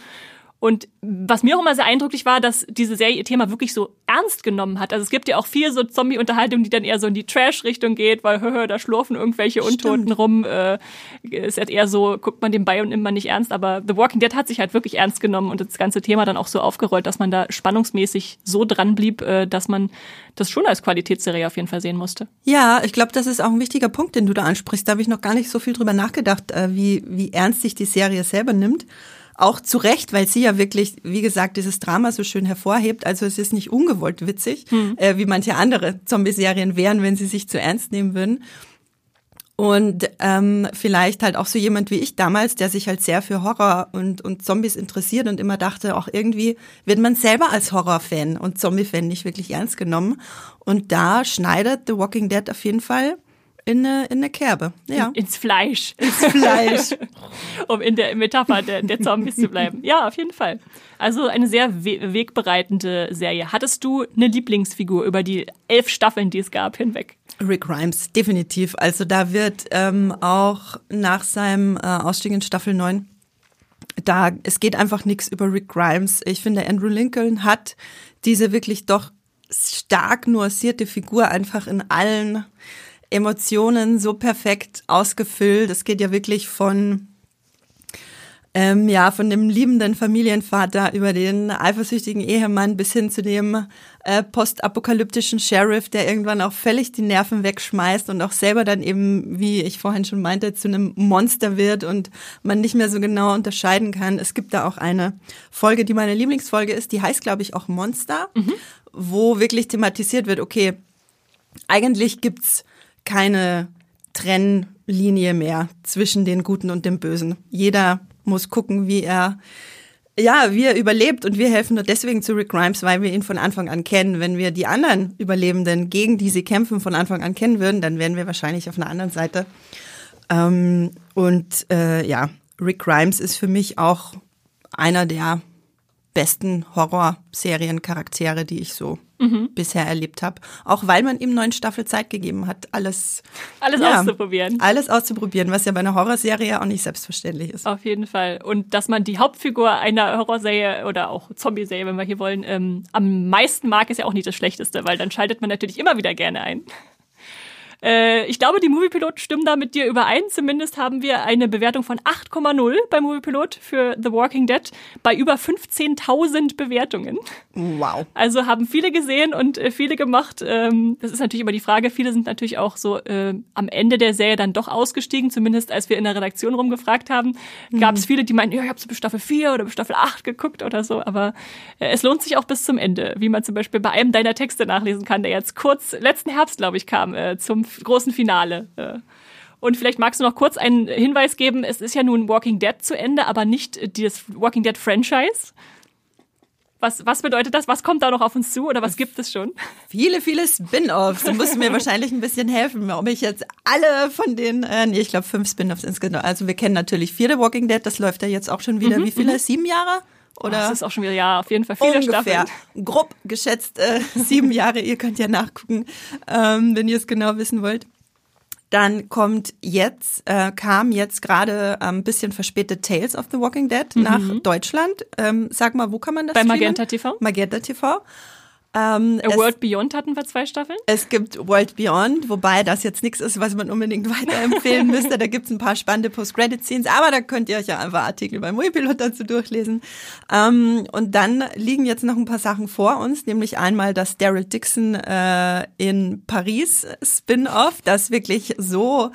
Und was mir auch immer sehr eindrücklich war, dass diese Serie ihr Thema wirklich so ernst genommen hat. Also es gibt ja auch viel so Zombie-Unterhaltung, die dann eher so in die Trash-Richtung geht, weil hö, hö, da schlurfen irgendwelche Stimmt. Untoten rum. Äh, ist halt eher so, guckt man dem bei und nimmt man nicht ernst. Aber The Walking Dead hat sich halt wirklich ernst genommen und das ganze Thema dann auch so aufgerollt, dass man da spannungsmäßig so dran blieb, äh, dass man das schon als Qualitätsserie auf jeden Fall sehen musste. Ja, ich glaube, das ist auch ein wichtiger Punkt, den du da ansprichst. Da habe ich noch gar nicht so viel drüber nachgedacht, äh, wie, wie ernst sich die Serie selber nimmt. Auch zu Recht, weil sie ja wirklich, wie gesagt, dieses Drama so schön hervorhebt. Also es ist nicht ungewollt witzig, hm. äh, wie manche andere Zombie-Serien wären, wenn sie sich zu ernst nehmen würden. Und ähm, vielleicht halt auch so jemand wie ich damals, der sich halt sehr für Horror und, und Zombies interessiert und immer dachte, auch irgendwie wird man selber als Horror-Fan und Zombie-Fan nicht wirklich ernst genommen. Und da schneidet The Walking Dead auf jeden Fall in eine, in eine Kerbe. Ja. In, ins Fleisch. Ins Fleisch. um in der Metapher der, der Zombies zu bleiben. Ja, auf jeden Fall. Also eine sehr we wegbereitende Serie. Hattest du eine Lieblingsfigur über die elf Staffeln, die es gab, hinweg? Rick Grimes, definitiv. Also da wird ähm, auch nach seinem äh, Ausstieg in Staffel 9 da, es geht einfach nichts über Rick Grimes. Ich finde, Andrew Lincoln hat diese wirklich doch stark nuancierte Figur einfach in allen Emotionen so perfekt ausgefüllt. Es geht ja wirklich von ähm, ja, von dem liebenden Familienvater über den eifersüchtigen Ehemann bis hin zu dem äh, postapokalyptischen Sheriff, der irgendwann auch völlig die Nerven wegschmeißt und auch selber dann eben, wie ich vorhin schon meinte, zu einem Monster wird und man nicht mehr so genau unterscheiden kann. Es gibt da auch eine Folge, die meine Lieblingsfolge ist, die heißt, glaube ich, auch Monster, mhm. wo wirklich thematisiert wird, okay, eigentlich gibt's keine Trennlinie mehr zwischen den Guten und dem Bösen. Jeder muss gucken, wie er ja, wie er überlebt und wir helfen nur deswegen zu Rick Grimes, weil wir ihn von Anfang an kennen. Wenn wir die anderen Überlebenden, gegen die sie kämpfen, von Anfang an kennen würden, dann wären wir wahrscheinlich auf einer anderen Seite. Ähm, und äh, ja, Rick Grimes ist für mich auch einer der besten Horrorseriencharaktere, die ich so mhm. bisher erlebt habe. Auch weil man ihm neun Staffel Zeit gegeben hat, alles, alles ja, auszuprobieren. Alles auszuprobieren, was ja bei einer Horrorserie auch nicht selbstverständlich ist. Auf jeden Fall. Und dass man die Hauptfigur einer Horrorserie oder auch Zombie-Serie, wenn wir hier wollen, ähm, am meisten mag, ist ja auch nicht das Schlechteste, weil dann schaltet man natürlich immer wieder gerne ein. Äh, ich glaube, die Moviepiloten stimmen da mit dir überein. Zumindest haben wir eine Bewertung von 8,0 bei Moviepilot für The Walking Dead bei über 15.000 Bewertungen. Wow. Also haben viele gesehen und äh, viele gemacht. Ähm, das ist natürlich immer die Frage. Viele sind natürlich auch so äh, am Ende der Serie dann doch ausgestiegen. Zumindest als wir in der Redaktion rumgefragt haben, mhm. gab es viele, die meinten, ja, ich habe so bis Staffel 4 oder bis Staffel 8 geguckt oder so. Aber äh, es lohnt sich auch bis zum Ende, wie man zum Beispiel bei einem deiner Texte nachlesen kann, der jetzt kurz letzten Herbst, glaube ich, kam, äh, zum großen Finale. Äh. Und vielleicht magst du noch kurz einen Hinweis geben. Es ist ja nun Walking Dead zu Ende, aber nicht das Walking Dead Franchise. Was, was bedeutet das? Was kommt da noch auf uns zu oder was gibt es schon? Viele, viele Spin-offs. Du musst mir wahrscheinlich ein bisschen helfen, ob ich jetzt alle von den, äh, nee, ich glaube fünf Spin-offs insgesamt. Also wir kennen natürlich vier The Walking Dead, das läuft ja jetzt auch schon wieder. Mhm, Wie viele? Mhm. Sieben Jahre? Oder oh, das ist auch schon wieder, ja, auf jeden Fall viele ungefähr, Staffeln. Grob geschätzt äh, sieben Jahre. ihr könnt ja nachgucken, ähm, wenn ihr es genau wissen wollt. Dann kommt jetzt, äh, kam jetzt gerade ein ähm, bisschen verspätet Tales of the Walking Dead mhm. nach Deutschland. Ähm, sag mal, wo kann man das Bei streamen? Magenta TV. Magenta TV. Ähm, A World Beyond hatten wir zwei Staffeln. Es gibt World Beyond, wobei das jetzt nichts ist, was man unbedingt weiterempfehlen müsste. Da gibt es ein paar spannende Post-Credit-Scenes, aber da könnt ihr euch ja einfach Artikel beim Moviepilot dazu durchlesen. Ähm, und dann liegen jetzt noch ein paar Sachen vor uns, nämlich einmal das Daryl Dixon äh, in Paris Spin-off, das wirklich so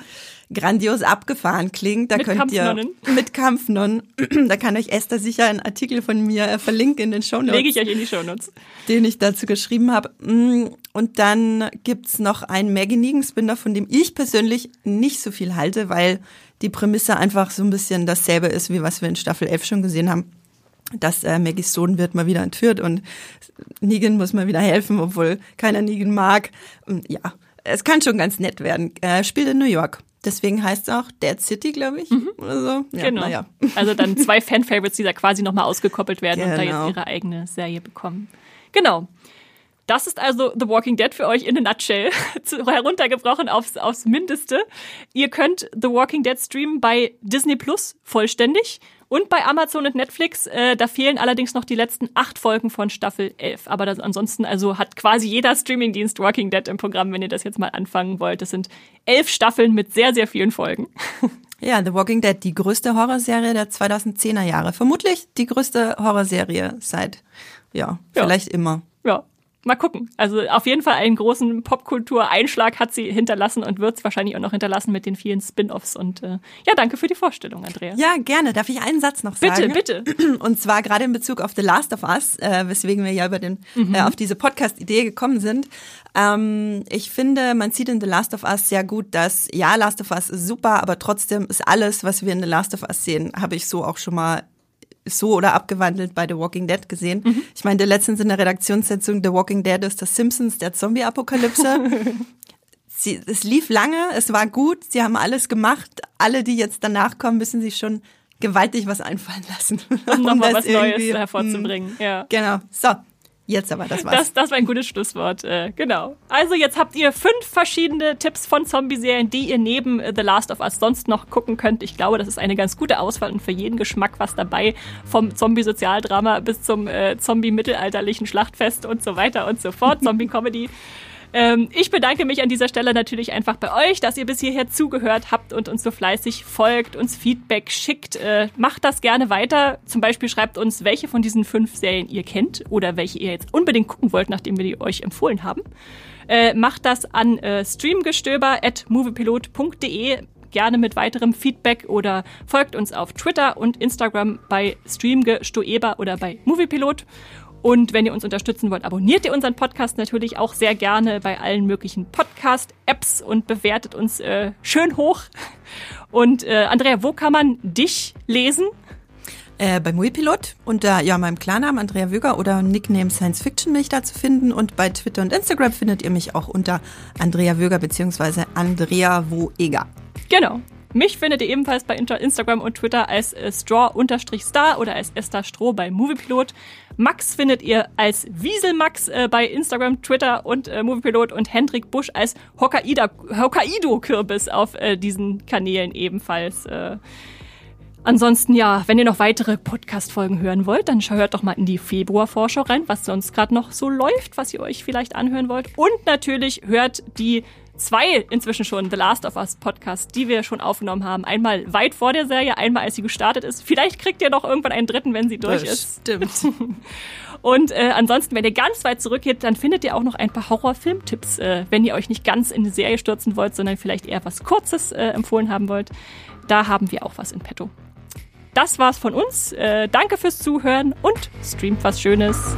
grandios abgefahren klingt. Da mit könnt Kampfnonnen. ihr mit Kampfnonnen. da kann euch Esther sicher einen Artikel von mir äh, verlinken in den Show Notes. Lege ich euch in die Show Notes. Den ich dazu geschrieben habe. Mm, und dann gibt's noch einen Maggie Negan-Spinner, von dem ich persönlich nicht so viel halte, weil die Prämisse einfach so ein bisschen dasselbe ist, wie was wir in Staffel 11 schon gesehen haben. Dass äh, Maggies Sohn wird mal wieder entführt und Negan muss mal wieder helfen, obwohl keiner Negan mag. Und ja, es kann schon ganz nett werden. Äh, spielt in New York. Deswegen heißt es auch Dead City, glaube ich. Mhm. Oder so. Ja, genau. Ja. Also dann zwei Fan-Favorites, die da quasi nochmal ausgekoppelt werden genau. und da jetzt Genau. ihre eigene Serie bekommen. Genau. Das ist also The Walking Dead für euch in a nutshell, heruntergebrochen aufs, aufs Mindeste. Ihr könnt The Walking Dead streamen bei Disney Plus vollständig und bei Amazon und Netflix. Äh, da fehlen allerdings noch die letzten acht Folgen von Staffel 11. Aber das, ansonsten also hat quasi jeder Streamingdienst Walking Dead im Programm, wenn ihr das jetzt mal anfangen wollt. Das sind elf Staffeln mit sehr, sehr vielen Folgen. Ja, The Walking Dead, die größte Horrorserie der 2010er Jahre. Vermutlich die größte Horrorserie seit, ja, Ja. vielleicht immer. Ja, mal gucken. Also auf jeden Fall einen großen Popkultur-Einschlag hat sie hinterlassen und wird es wahrscheinlich auch noch hinterlassen mit den vielen Spin-offs. Und äh, ja, danke für die Vorstellung, Andrea. Ja, gerne. Darf ich einen Satz noch bitte, sagen? bitte. Und zwar gerade in Bezug auf The Last of Us, äh, weswegen wir ja über den, äh, auf diese Podcast-Idee gekommen sind. Ähm, ich finde, man sieht in The Last of Us sehr gut, dass, ja, Last of Us ist super, aber trotzdem ist alles, was wir in The Last of Us sehen, habe ich so auch schon mal so oder abgewandelt bei The Walking Dead gesehen. Ich meinte letztens in der Redaktionssitzung, The Walking Dead ist das Simpsons der Zombie-Apokalypse. Sie, es lief lange, es war gut, sie haben alles gemacht. Alle, die jetzt danach kommen, müssen sich schon gewaltig was einfallen lassen. Um nochmal das was Neues hervorzubringen. Ja. Hm, Genau. So, jetzt aber, das war's. Das, das war ein gutes Schlusswort, äh, genau. Also jetzt habt ihr fünf verschiedene Tipps von Zombie-Serien, die ihr neben äh, The Last of Us sonst noch gucken könnt. Ich glaube, das ist eine ganz gute Auswahl und für jeden Geschmack was dabei. Vom Zombie-Sozialdrama bis zum äh, Zombie-mittelalterlichen Schlachtfest und so weiter und so fort. Zombie-Comedy. Ähm, ich bedanke mich an dieser Stelle natürlich einfach bei euch, dass ihr bis hierher zugehört habt und uns so fleißig folgt, uns Feedback schickt. Äh, macht das gerne weiter. Zum Beispiel schreibt uns, welche von diesen fünf Serien ihr kennt oder welche ihr jetzt unbedingt gucken wollt, nachdem wir die euch empfohlen haben. Äh, macht das an äh, streamgestöber.moviepilot.de gerne mit weiterem Feedback oder folgt uns auf Twitter und Instagram bei streamgestoeber oder bei Moviepilot. Und wenn ihr uns unterstützen wollt, abonniert ihr unseren Podcast natürlich auch sehr gerne bei allen möglichen Podcast-Apps und bewertet uns äh, schön hoch. Und äh, Andrea, wo kann man dich lesen? Äh, bei Muipilot unter ja, meinem Klarnamen Andrea Wöger oder Nickname Science Fiction bin ich da zu finden. Und bei Twitter und Instagram findet ihr mich auch unter Andrea Wöger bzw. Andrea Woeger. Genau. Mich findet ihr ebenfalls bei Instagram und Twitter als äh, Straw-Star oder als Esther Stroh bei Moviepilot. Max findet ihr als Wieselmax äh, bei Instagram, Twitter und äh, Moviepilot und Hendrik Busch als Hokkaido- Hokkaido-Kürbis auf diesen Kanälen ebenfalls. Ansonsten ja, wenn ihr noch weitere Podcast-Folgen hören wollt, dann hört doch mal in die Februar-Vorschau rein, was sonst gerade noch so läuft, was ihr euch vielleicht anhören wollt. Und natürlich hört die zwei inzwischen schon The Last of Us Podcast, die wir schon aufgenommen haben. Einmal weit vor der Serie, einmal als sie gestartet ist. Vielleicht kriegt ihr noch irgendwann einen dritten, wenn sie durch ist. Stimmt. Und äh, ansonsten, wenn ihr ganz weit zurückgeht, dann findet ihr auch noch ein paar Horrorfilmtipps, äh, wenn ihr euch nicht ganz in eine Serie stürzen wollt, sondern vielleicht eher was Kurzes äh, empfohlen haben wollt. Da haben wir auch was in petto. Das war's von uns. Äh, danke fürs Zuhören und streamt was Schönes.